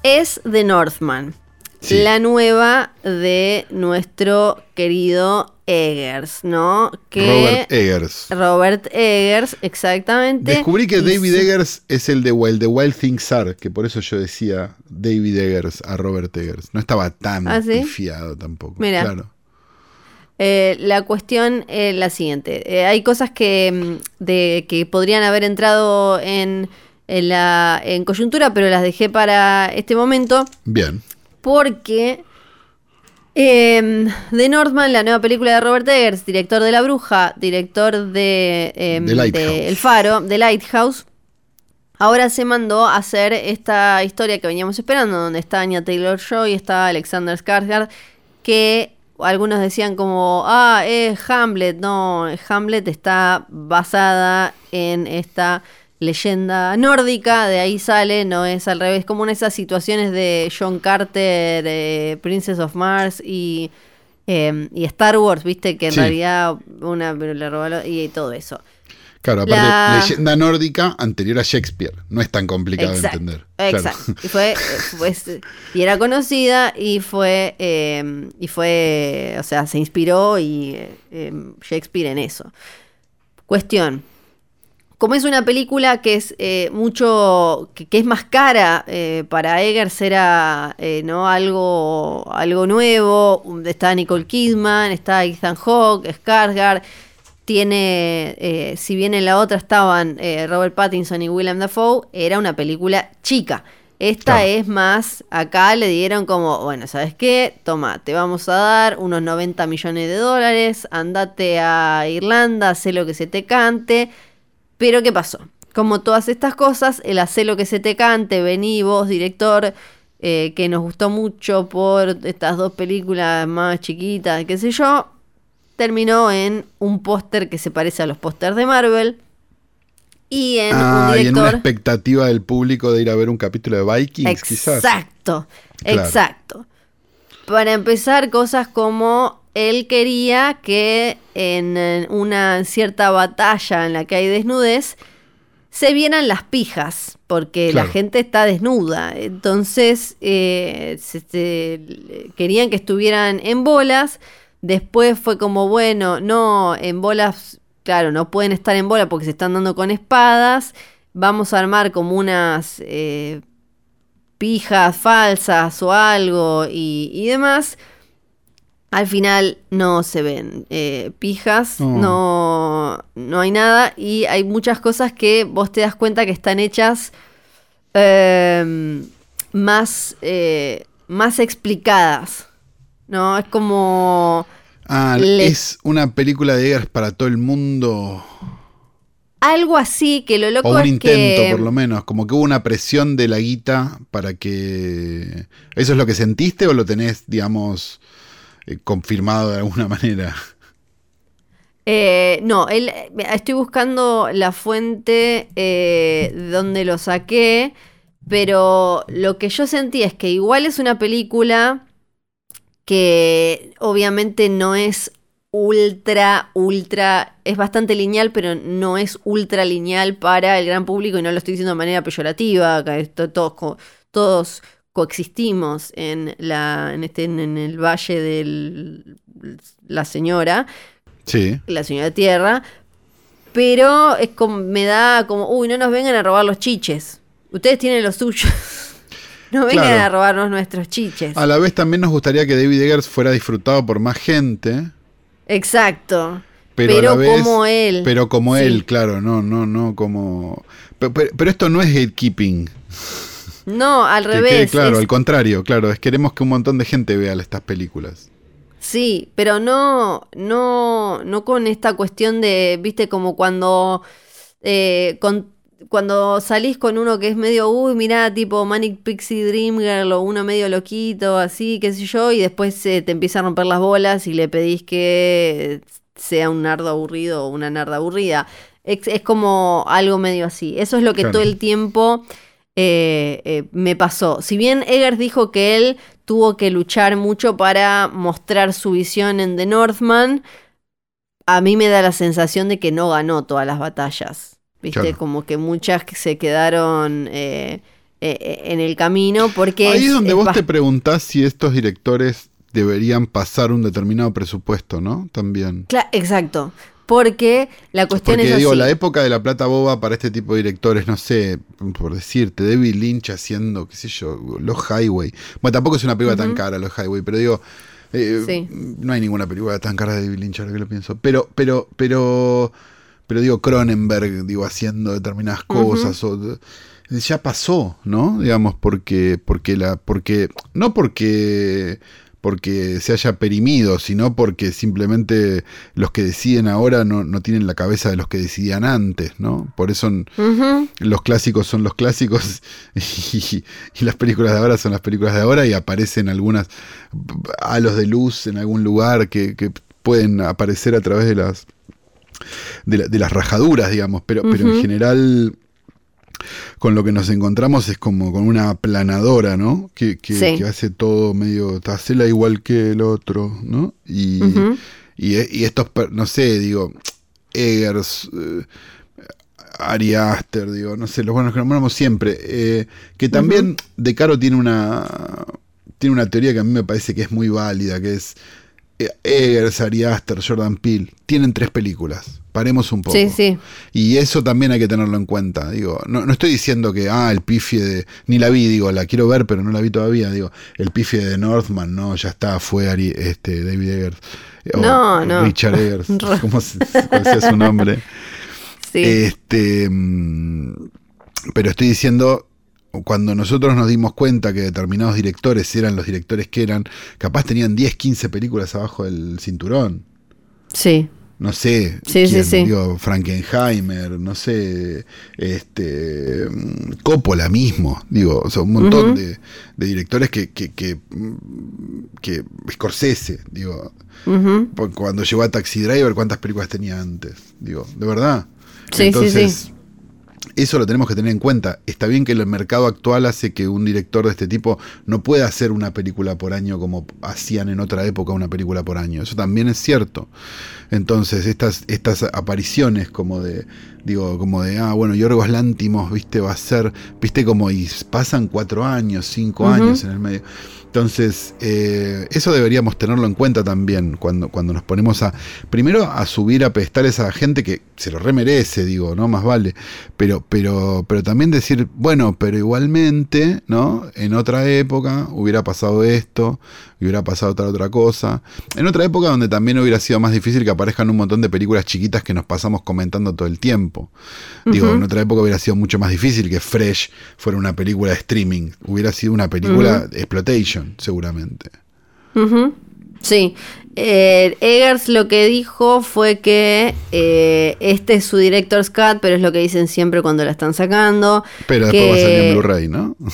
es The Northman. Sí. La nueva de nuestro querido Eggers, ¿no? Que Robert Eggers. Robert Eggers, exactamente. Descubrí que David sí. Eggers es el de Wild, de Wild Things Are, que por eso yo decía David Eggers a Robert Eggers. No estaba tan ¿Ah, sí? fiado tampoco. Mira. Claro. Eh, la cuestión es la siguiente. Eh, hay cosas que, mm, de, que podrían haber entrado en, en la, en coyuntura, pero las dejé para este momento. Bien. Porque eh, The Northman, la nueva película de Robert Eggers, director de La Bruja, director de, eh, de El Faro, de Lighthouse, ahora se mandó a hacer esta historia que veníamos esperando, donde está Anya Taylor Joy, está Alexander Skarsgård, que algunos decían como, ah, es Hamlet. No, Hamlet está basada en esta leyenda nórdica, de ahí sale, no es al revés, como en esas situaciones de John Carter, eh, Princess of Mars y, eh, y Star Wars, viste, que en Sí. realidad una le robó y todo eso. Claro, aparte, La- leyenda nórdica anterior a Shakespeare. No es tan complicado de Exacto, entender. Claro. Exacto. Y fue, fue- y era conocida y fue, eh, y fue, o sea, se inspiró y eh, Shakespeare en eso. Cuestión. Como es una película que es eh, mucho, que, que es más cara eh, para Eggers era eh, no algo, algo nuevo. Está Nicole Kidman, está Ethan Hawke, Skarsgård. Tiene, eh, si bien en la otra estaban eh, Robert Pattinson y Willem Dafoe, era una película chica. Esta es más, acá le dieron como, bueno, ¿sabes qué? Toma, te vamos a dar unos 90 millones de dólares, andate a Irlanda, haz lo que se te cante. Pero ¿qué pasó? Como todas estas cosas, el hacer lo que se te cante, vení vos, director, eh, que nos gustó mucho por estas dos películas más chiquitas, qué sé yo, terminó en un póster que se parece a los pósters de Marvel. Y en Ah, un y en una expectativa del público de ir a ver un capítulo de Vikings, quizás. Exacto, Claro. exacto. Para empezar, cosas como él quería que en una cierta batalla en la que hay desnudez se vieran las pijas, porque Claro. la gente está desnuda. Entonces, eh, se- se- querían que estuvieran en bolas. Después fue como, bueno, no, en bolas, claro, no pueden estar en bola porque se están dando con espadas. Vamos a armar como unas eh, pijas falsas o algo y, y demás. Al final no se ven eh, pijas, No. no, no hay nada y hay muchas cosas que vos te das cuenta que están hechas eh, más, eh, más explicadas. ¿No? Es como Ah, Le- es una película de Eggers para todo el mundo. algo así que lo loco O un es intento, que. por lo menos. Como que hubo una presión de la guita para que. ¿Eso es lo que sentiste o lo tenés, digamos, eh, confirmado de alguna manera? Eh, no, él, eh, estoy buscando la fuente eh, de donde lo saqué, pero lo que yo sentí es que igual es una película que obviamente no es ultra, ultra, es bastante lineal, pero no es ultra lineal para el gran público y no lo estoy diciendo de manera peyorativa, acá todos, todos coexistimos en, la, en, este, en el valle de la señora Sí. la señora Tierra, pero es como, me da como, uy, no nos vengan a robar los chiches. Ustedes tienen los suyos. No vengan Claro. a robarnos nuestros chiches. A la vez también nos gustaría que David Eggers fuera disfrutado por más gente. Exacto. Pero, vez, como él. Pero como Sí. él, claro, no, no, no como. Pero, pero- pero esto no es gatekeeping. No, al Que revés. quede claro, es- al contrario, claro, es queremos que un montón de gente vea estas películas. Sí, pero no, no, no con esta cuestión de, viste, como cuando, eh, con- cuando salís con uno que es medio, uy, mirá, tipo Manic Pixie Dream Girl o uno medio loquito, así, qué sé yo, y después eh, te empieza a romper las bolas y le pedís que sea un nardo aburrido o una narda aburrida. Es, es como algo medio así. Eso es lo que Claro. todo el tiempo eh, eh, me pasó. Si bien Eggers dijo que él tuvo que luchar mucho para mostrar su visión en The Northman, a mí me da la sensación de que no ganó todas las batallas. ¿Viste? Claro. Como que muchas se quedaron eh, eh, eh, en el camino porque... Ahí es donde vos te preguntás si estos directores deberían pasar un determinado presupuesto, ¿no? También. Cla- exacto. Porque la cuestión Porque es digo, así. la época de la plata boba para este tipo de directores, no sé, por decirte, David Lynch haciendo, qué sé yo, Los Highway. Bueno, tampoco es una película tan cara, Los Highway, pero digo, eh, Sí. no hay ninguna película tan cara de David Lynch, ahora que lo pienso. Pero, pero, pero, pero digo, Cronenberg, digo, haciendo determinadas cosas. o- ya pasó, ¿no? Digamos, porque, porque la, porque, no porque porque se haya perimido, sino porque simplemente los que deciden ahora no, no tienen la cabeza de los que decidían antes, ¿no? Por eso los clásicos son los clásicos y, y las películas de ahora son las películas de ahora y aparecen algunas halos de luz en algún lugar que, que pueden aparecer a través de las de, la- de las rajaduras, digamos, pero, pero en general con lo que nos encontramos es como con una aplanadora, ¿no? Que, que- Sí. que hace todo medio, hacela igual que el otro, ¿no? Y, Ujú. y, y estos, no sé, digo, Eggers, eh, Ari Aster, digo, no sé, los buenos que nombramos siempre, eh, que también De Caro tiene una, tiene una teoría que a mí me parece que es muy válida, que es eh, Eggers, Ari Aster, Jordan Peele, tienen tres películas, paremos un poco. Sí, sí. Y eso también hay que tenerlo en cuenta. Digo, no, no estoy diciendo que, ah, el pifie de. Ni la vi, digo, la quiero ver, pero no la vi todavía. Digo, el pifie de Northman, no, ya está, fue Ari, este, David Eggers. eh, o No, no. Richard Eggers, como sea su nombre. Sí. Este, mm, pero estoy diciendo. Cuando nosotros nos dimos cuenta que determinados directores eran los directores que eran, capaz tenían 10, 15 películas abajo del cinturón sí. no sé, Sí, sí, quién, sí. digo, Frankenheimer, no sé, este mm, Coppola mismo, digo, o sea, un montón de, de directores que, que, que, mm, que Scorsese, digo, cuando llegó a Taxi Driver, ¿cuántas películas tenía antes? Digo, de verdad. Sí, sí, Entonces, sí. Eso lo tenemos que tener en cuenta. Está bien que el mercado actual hace que un director de este tipo no pueda hacer una película por año como hacían en otra época una película por año. Eso también es cierto. Entonces, estas, estas apariciones como de, digo, como de, ah, bueno, Yorgos Lántimos, viste, va a ser, viste, como y pasan cuatro años, cinco años en el medio. Entonces, eh, eso deberíamos tenerlo en cuenta también cuando, cuando nos ponemos a, primero, a subir a pedestales a gente que se lo remerece, digo, ¿no? Más vale. Pero, pero, pero también decir, bueno, pero igualmente, ¿no? En otra época hubiera pasado esto, hubiera pasado tal otra cosa. En otra época donde también hubiera sido más difícil que aparezcan un montón de películas chiquitas que nos pasamos comentando todo el tiempo. Digo, en otra época hubiera sido mucho más difícil que Fresh fuera una película de streaming. Hubiera sido una película de exploitation, seguramente. Sí. Eh, Eggers lo que dijo fue que eh, este es su director's cut, pero es lo que dicen siempre cuando la están sacando. Pero después que- va a salir en Blu-ray, ¿no?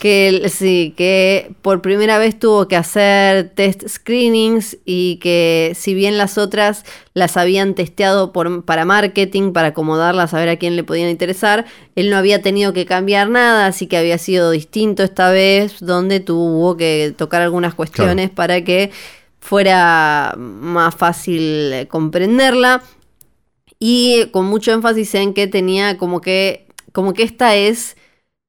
Que sí, que por primera vez tuvo que hacer test screenings y que si bien las otras las habían testeado por, para marketing, para acomodarlas a ver a quién le podían interesar, él no había tenido que cambiar nada, así que había sido distinto esta vez, donde tuvo que tocar algunas cuestiones para que fuera más fácil eh, comprenderla y con mucho énfasis en que tenía como que como que esta es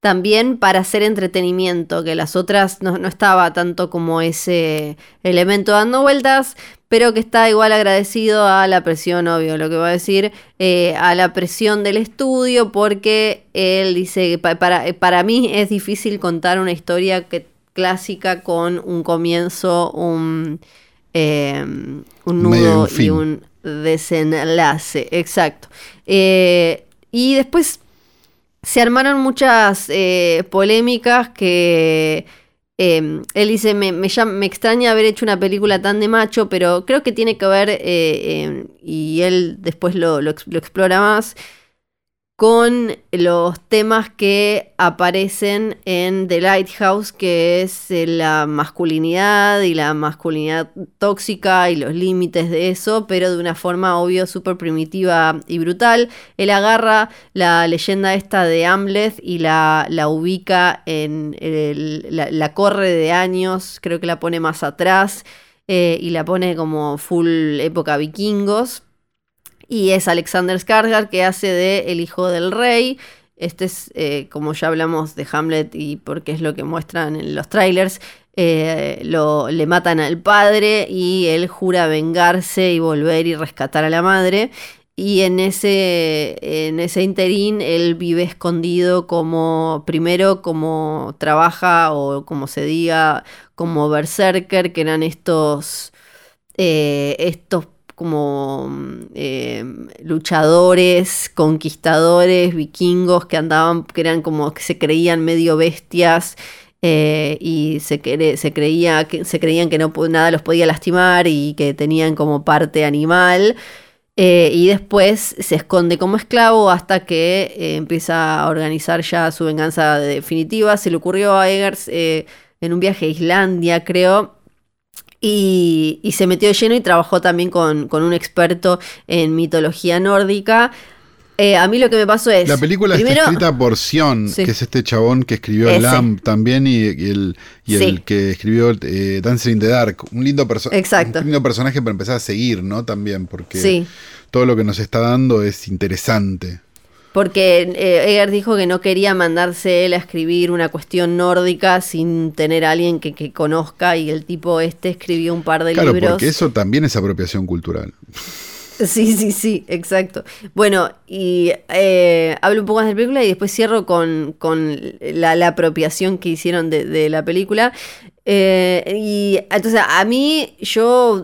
también para hacer entretenimiento, que las otras no, no estaba tanto como ese elemento dando vueltas. pero que está igual agradecido a la presión, obvio, lo que va a decir, eh, a la presión del estudio, porque él dice, para, para mí es difícil contar una historia que, clásica con un comienzo, un, eh, un nudo y un desenlace, exacto. Eh, y después se armaron muchas polémicas que Em, él dice, me, me, me, extraña haber hecho una película tan de macho, pero creo que tiene que ver, eh, em, y él después lo, lo, lo explora más, con los temas que aparecen en The Lighthouse, que es eh, la masculinidad y la masculinidad tóxica y los límites de eso, pero de una forma obvio súper primitiva y brutal. Él agarra la leyenda esta de Hamlet y la, la ubica en la, corre de años, creo que la pone más atrás eh, y la pone como full época vikingos y es Alexander Skarsgård que hace de El hijo del rey. Este es, eh, como ya hablamos de Hamlet y porque es lo que muestran en los trailers, eh, lo, le matan al padre y él jura vengarse y volver y rescatar a la madre. Y en ese, en ese interín él vive escondido como, primero como trabaja o como se diga, como berserker, que eran estos, eh, estos como eh, luchadores, conquistadores, vikingos que andaban, que eran como que se creían medio bestias eh, y se, creía, que, se creían que no, nada los podía lastimar y que tenían como parte animal. Eh, y después se esconde como esclavo hasta que empieza a organizar ya su venganza definitiva. Se le ocurrió a Eggers en un viaje a Islandia, creo, y, se metió de lleno y trabajó también con, un experto en mitología nórdica. Eh, a mí lo que me pasó es. La película está escrita por Sion, que es este chabón que escribió el Lamp también y, el, el que escribió eh, Dancing in the Dark. Un lindo, un lindo personaje para empezar a seguir, ¿no? También, porque todo lo que nos está dando es interesante. Porque eh, Eger dijo que no quería mandarse él a escribir una cuestión nórdica sin tener a alguien que, conozca y el tipo este escribió un par de libros. Claro, porque eso también es apropiación cultural. Sí, sí, sí, exacto. Bueno, y eh, hablo un poco más de la película y después cierro con, la, apropiación que hicieron de, la película. Eh, y entonces a mí yo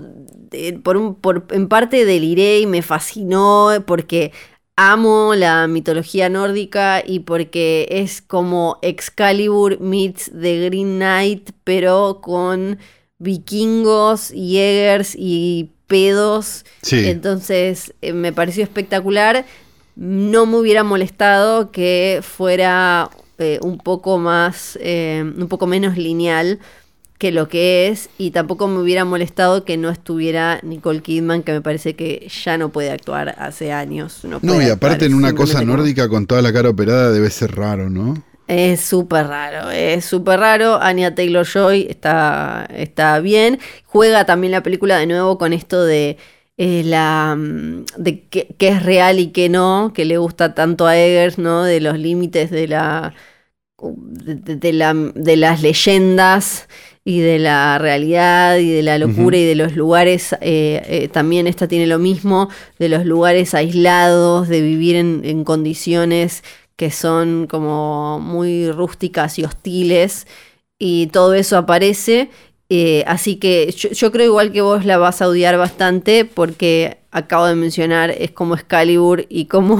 por un, por, en parte deliré y me fascinó porque amo la mitología nórdica y porque es como Excalibur meets The Green Knight, pero con vikingos, jägers y pedos. Entonces eh, me pareció espectacular. No me hubiera molestado que fuera eh, un poco más, eh, un poco menos lineal que lo que es y tampoco me hubiera molestado que no estuviera Nicole Kidman, que me parece que ya no puede actuar hace años. No, y aparte en una cosa nórdica con toda la cara operada debe ser raro, ¿no? Es súper raro, es súper raro. Anya Taylor Joy está, está bien. Juega también la película de nuevo con esto de eh, la mm, de qué, es real y qué no, que le gusta tanto a Eggers, ¿no? De los límites de la de, la, de las leyendas y de la realidad y de la locura y de los lugares, eh, eh, también esta tiene lo mismo, de los lugares aislados, de vivir en, condiciones que son como muy rústicas y hostiles, y todo eso aparece. Eh, así que yo, creo igual que vos la vas a odiar bastante porque acabo de mencionar es como Excalibur y como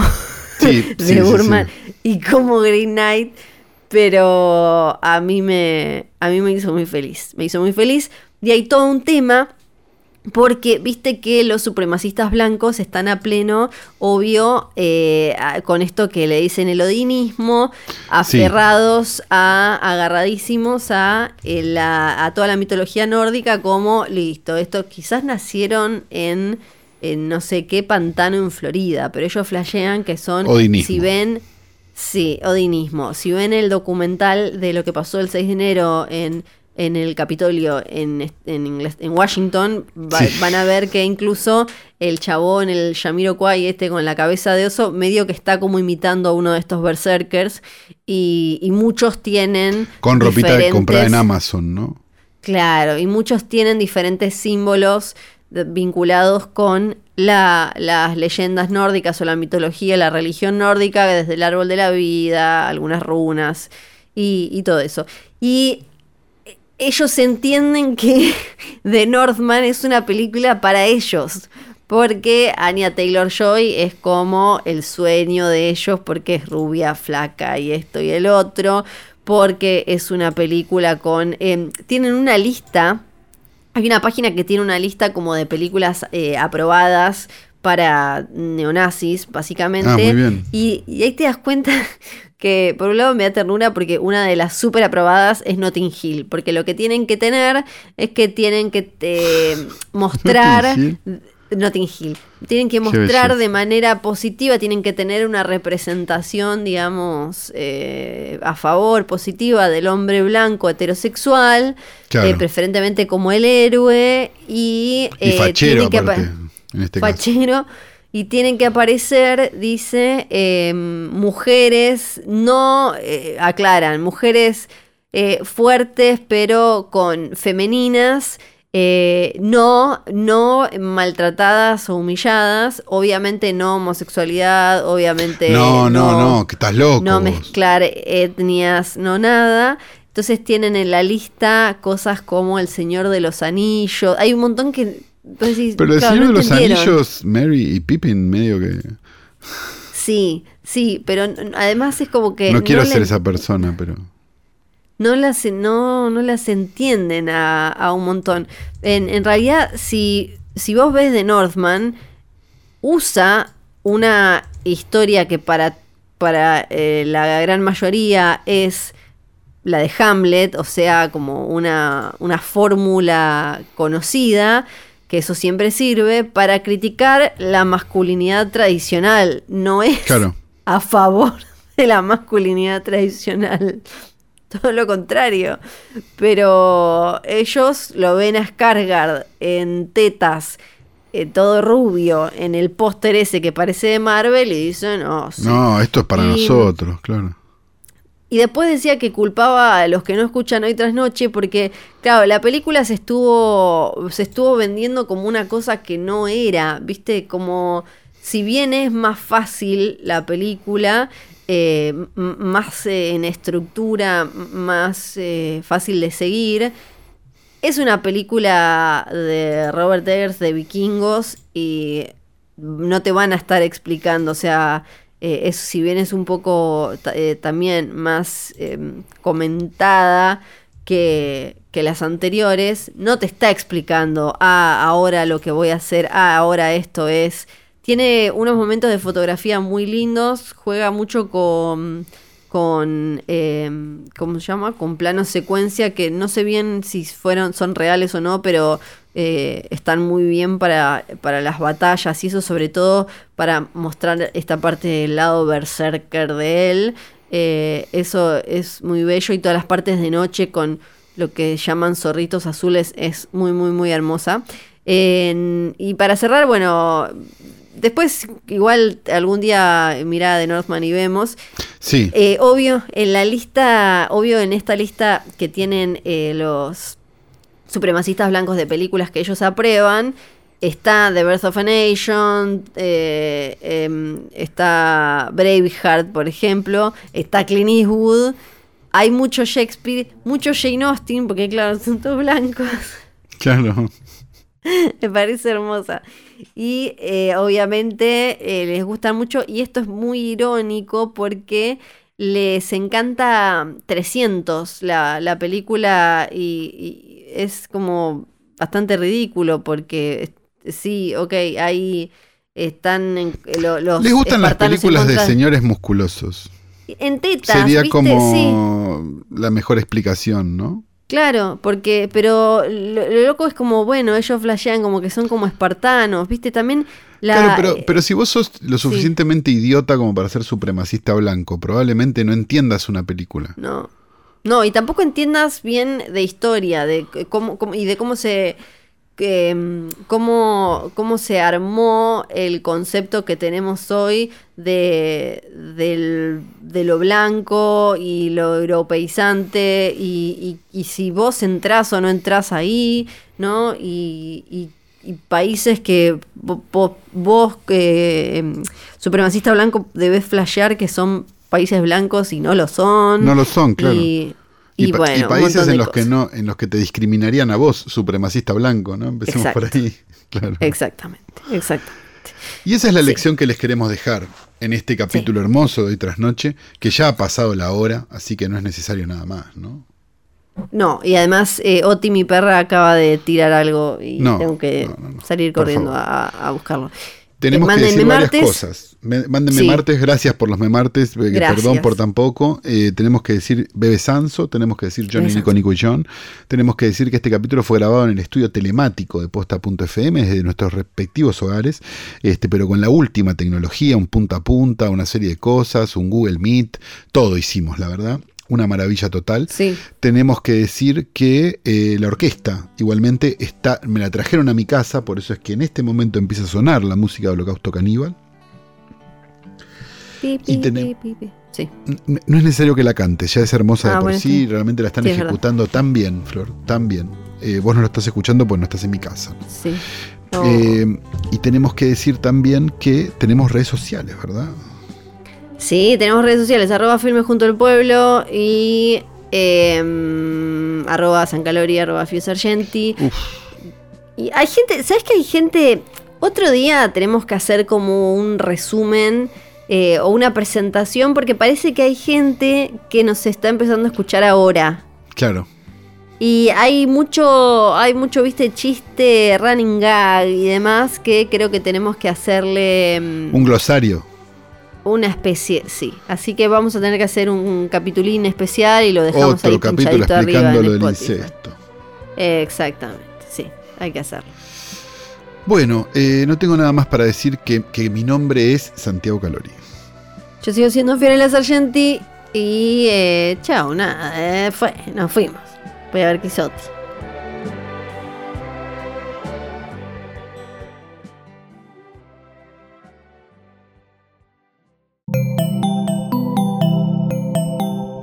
de Burman y como Green Knight pero a mí me, a mí me hizo muy feliz. Me hizo muy feliz. Y hay todo un tema porque viste que los supremacistas blancos están a pleno, obvio, eh, con esto que le dicen el odinismo, aferrados a, agarradísimos a, eh, a toda la mitología nórdica, como, listo, esto quizás nacieron en, en no sé qué pantano en Florida, pero ellos flashean que son, si ven Sí, odinismo. Si ven el documental de lo que pasó el 6 de enero en, en el Capitolio en, en, en Washington, van a ver que incluso el chabón, el Yamiro Kwai, este con la cabeza de oso, medio que está como imitando a uno de estos berserkers. Y, y muchos tienen. Con ropita comprada en Amazon, ¿no? Claro, y muchos tienen diferentes símbolos vinculados con las leyendas nórdicas o la mitología, la religión nórdica, desde el árbol de la vida, algunas runas y, todo eso. Y ellos entienden que The Northman es una película para ellos. Porque Anya Taylor Joy es como el sueño de ellos, porque es rubia, flaca y esto y el otro. Porque es una película con. Em, tienen una lista hay una página que tiene una lista como de películas eh, aprobadas para neonazis, básicamente. Ah, muy bien. Y, ahí te das cuenta que, por un lado, me da ternura porque una de las súper aprobadas es Notting Hill. Porque lo que tienen que tener es que tienen que eh, mostrar. Notting Hill. Tienen que mostrar de manera positiva, tienen que tener una representación, digamos, eh, a favor, positiva del hombre blanco heterosexual, eh, preferentemente como el héroe y, y eh, fachero, que en este fachero. Y tienen que aparecer, dice, em, mujeres, no, aclaran, mujeres fuertes pero con femeninas eh, no, no maltratadas o humilladas, obviamente no homosexualidad, obviamente no, no, no, que estás loco. No mezclar etnias, no nada. Entonces tienen en la lista cosas como El Señor de los Anillos. Hay un montón que. pero El Señor de los Anillos, Mary y Pippin, medio que. Sí, sí, pero además es como que. No quiero ser esa persona, pero no las, no, no las entienden a, un montón. En, realidad, si, si vos ves de Northman, usa una historia que para, para eh, la gran mayoría es la de Hamlet, o sea, como una, una fórmula conocida, que eso siempre sirve para criticar la masculinidad tradicional, no es a favor de la masculinidad tradicional. todo lo contrario. Pero ellos lo ven a Skargard en tetas, eh, todo rubio, en el póster ese que parece de Marvel y dicen, no, no, esto es para nosotros, claro. Y después decía que culpaba a los que no escuchan hoy tras noche porque, claro, la película se estuvo, se estuvo vendiendo como una cosa que no era, viste, como si bien es más fácil la película, eh, más eh, en estructura, más eh, fácil de seguir. Es una película de Robert Eggers de vikingos y no te van a estar explicando, o sea, es, si bien es un poco también más em, comentada que, que, las anteriores, no te está explicando, ah, ahora lo que voy a hacer, ah, ahora esto es tiene unos momentos de fotografía muy lindos, juega mucho con, con eh, ¿cómo se llama? Con planos secuencia que no sé bien si fueron, son reales o no, pero eh, están muy bien para, para las batallas y eso sobre todo para mostrar esta parte del lado berserker de él. Eh, eso es muy bello y todas las partes de noche con lo que llaman zorritos azules es muy, muy, muy hermosa. y para cerrar, bueno, Después, igual algún día mirá de Northman y vemos. Sí. Eh, obvio, en la lista, obvio, en esta lista que tienen eh, los supremacistas blancos de películas que ellos aprueban, está The Birth of a Nation, eh, em, está Braveheart, por ejemplo, está Clint Eastwood. Hay mucho Shakespeare, mucho Jane Austen, porque claro, son todos blancos. Claro. Me parece hermosa. Y eh, obviamente eh, les gusta mucho. Y esto es muy irónico porque les encanta 300 la, la película y, es como bastante ridículo porque sí, ok, ahí están en, los... Les gustan las películas de señores musculosos. En tetas. Sería como la mejor explicación, ¿no? Claro, porque, pero lo, loco es como, bueno, ellos flashean como que son como espartanos, ¿viste? También la... Claro, pero, pero si vos sos lo suficientemente idiota como para ser supremacista blanco, probablemente no entiendas una película. No. No, y tampoco entiendas bien de historia, de cómo y de cómo se que, mm, cómo, cómo se armó el concepto que tenemos hoy de, de lo blanco y lo europeizante y, y, si vos entrás o no entrás ahí, ¿no? Y, y países que vo- vo- vos, eh, em, supremacista blanco, debes flashear que son países blancos y no lo son. No lo son, claro. Y, Y, y pa- bueno, y un países en los que no, en los que te discriminarían a vos, supremacista blanco, ¿no? Empecemos por ahí. Claro. Exactamente, exactamente. Y esa es la Sí. lección que les queremos dejar en este capítulo hermoso de hoy tras noche, que ya ha pasado la hora, así que no es necesario nada más, ¿no? No, y además eh, Oti, mi perra, acaba de tirar algo y No, tengo que no, no, no. salir corriendo a buscarlo. Tenemos que decir varias martes. cosas. Me- Mándenme Sí. martes, gracias por los memartes, eh, Gracias. perdón por tan poco. Eh, tenemos que decir Bebe Sanso, tenemos que decir Johnny Nico. Nico y John. Tenemos que decir que este capítulo fue grabado en el estudio telemático de posta.fm desde nuestros respectivos hogares, este, pero con la última tecnología, un punta a punta, una serie de cosas, un Google Meet, todo hicimos, la verdad. Una maravilla total. Sí, Tenemos que decir que eh, la orquesta igualmente está, me la trajeron a mi casa, por eso es que en este momento empieza a sonar la música de Holocausto Caníbal. Pi, pi. Sí. No es necesario que la cante, ya es hermosa de Ah, por bueno, sí, realmente la están Sí, es verdad. ejecutando tan bien, Flor, tan bien. Eh, vos no lo estás escuchando porque no estás en mi casa. Sí. Eh, y tenemos que decir también que tenemos redes sociales, ¿verdad? Sí, tenemos redes sociales, arroba filmes junto al pueblo y eh, arroba San Calori, arroba Fius Argenti. Uf, Y hay gente, ¿sabes que hay gente? Otro día tenemos que hacer como un resumen eh, o una presentación porque parece que hay gente que nos está empezando a escuchar ahora. claro. Y hay mucho, hay mucho, viste, chiste, running gag y demás que creo que tenemos que hacerle mm, Un glosario. Una especie, sí. Así que vamos a tener que hacer un capitulín especial y lo dejamos Otro ahí capítulo arriba explicando lo del incesto. Exactamente, sí, hay que hacerlo. Bueno, eh, no tengo nada más para decir que, que mi nombre es Santiago Calori. Yo sigo siendo Fiorella Sargenti y eh, chao, nada, eh, fue, nos fuimos. Voy a ver qué hizo Oti.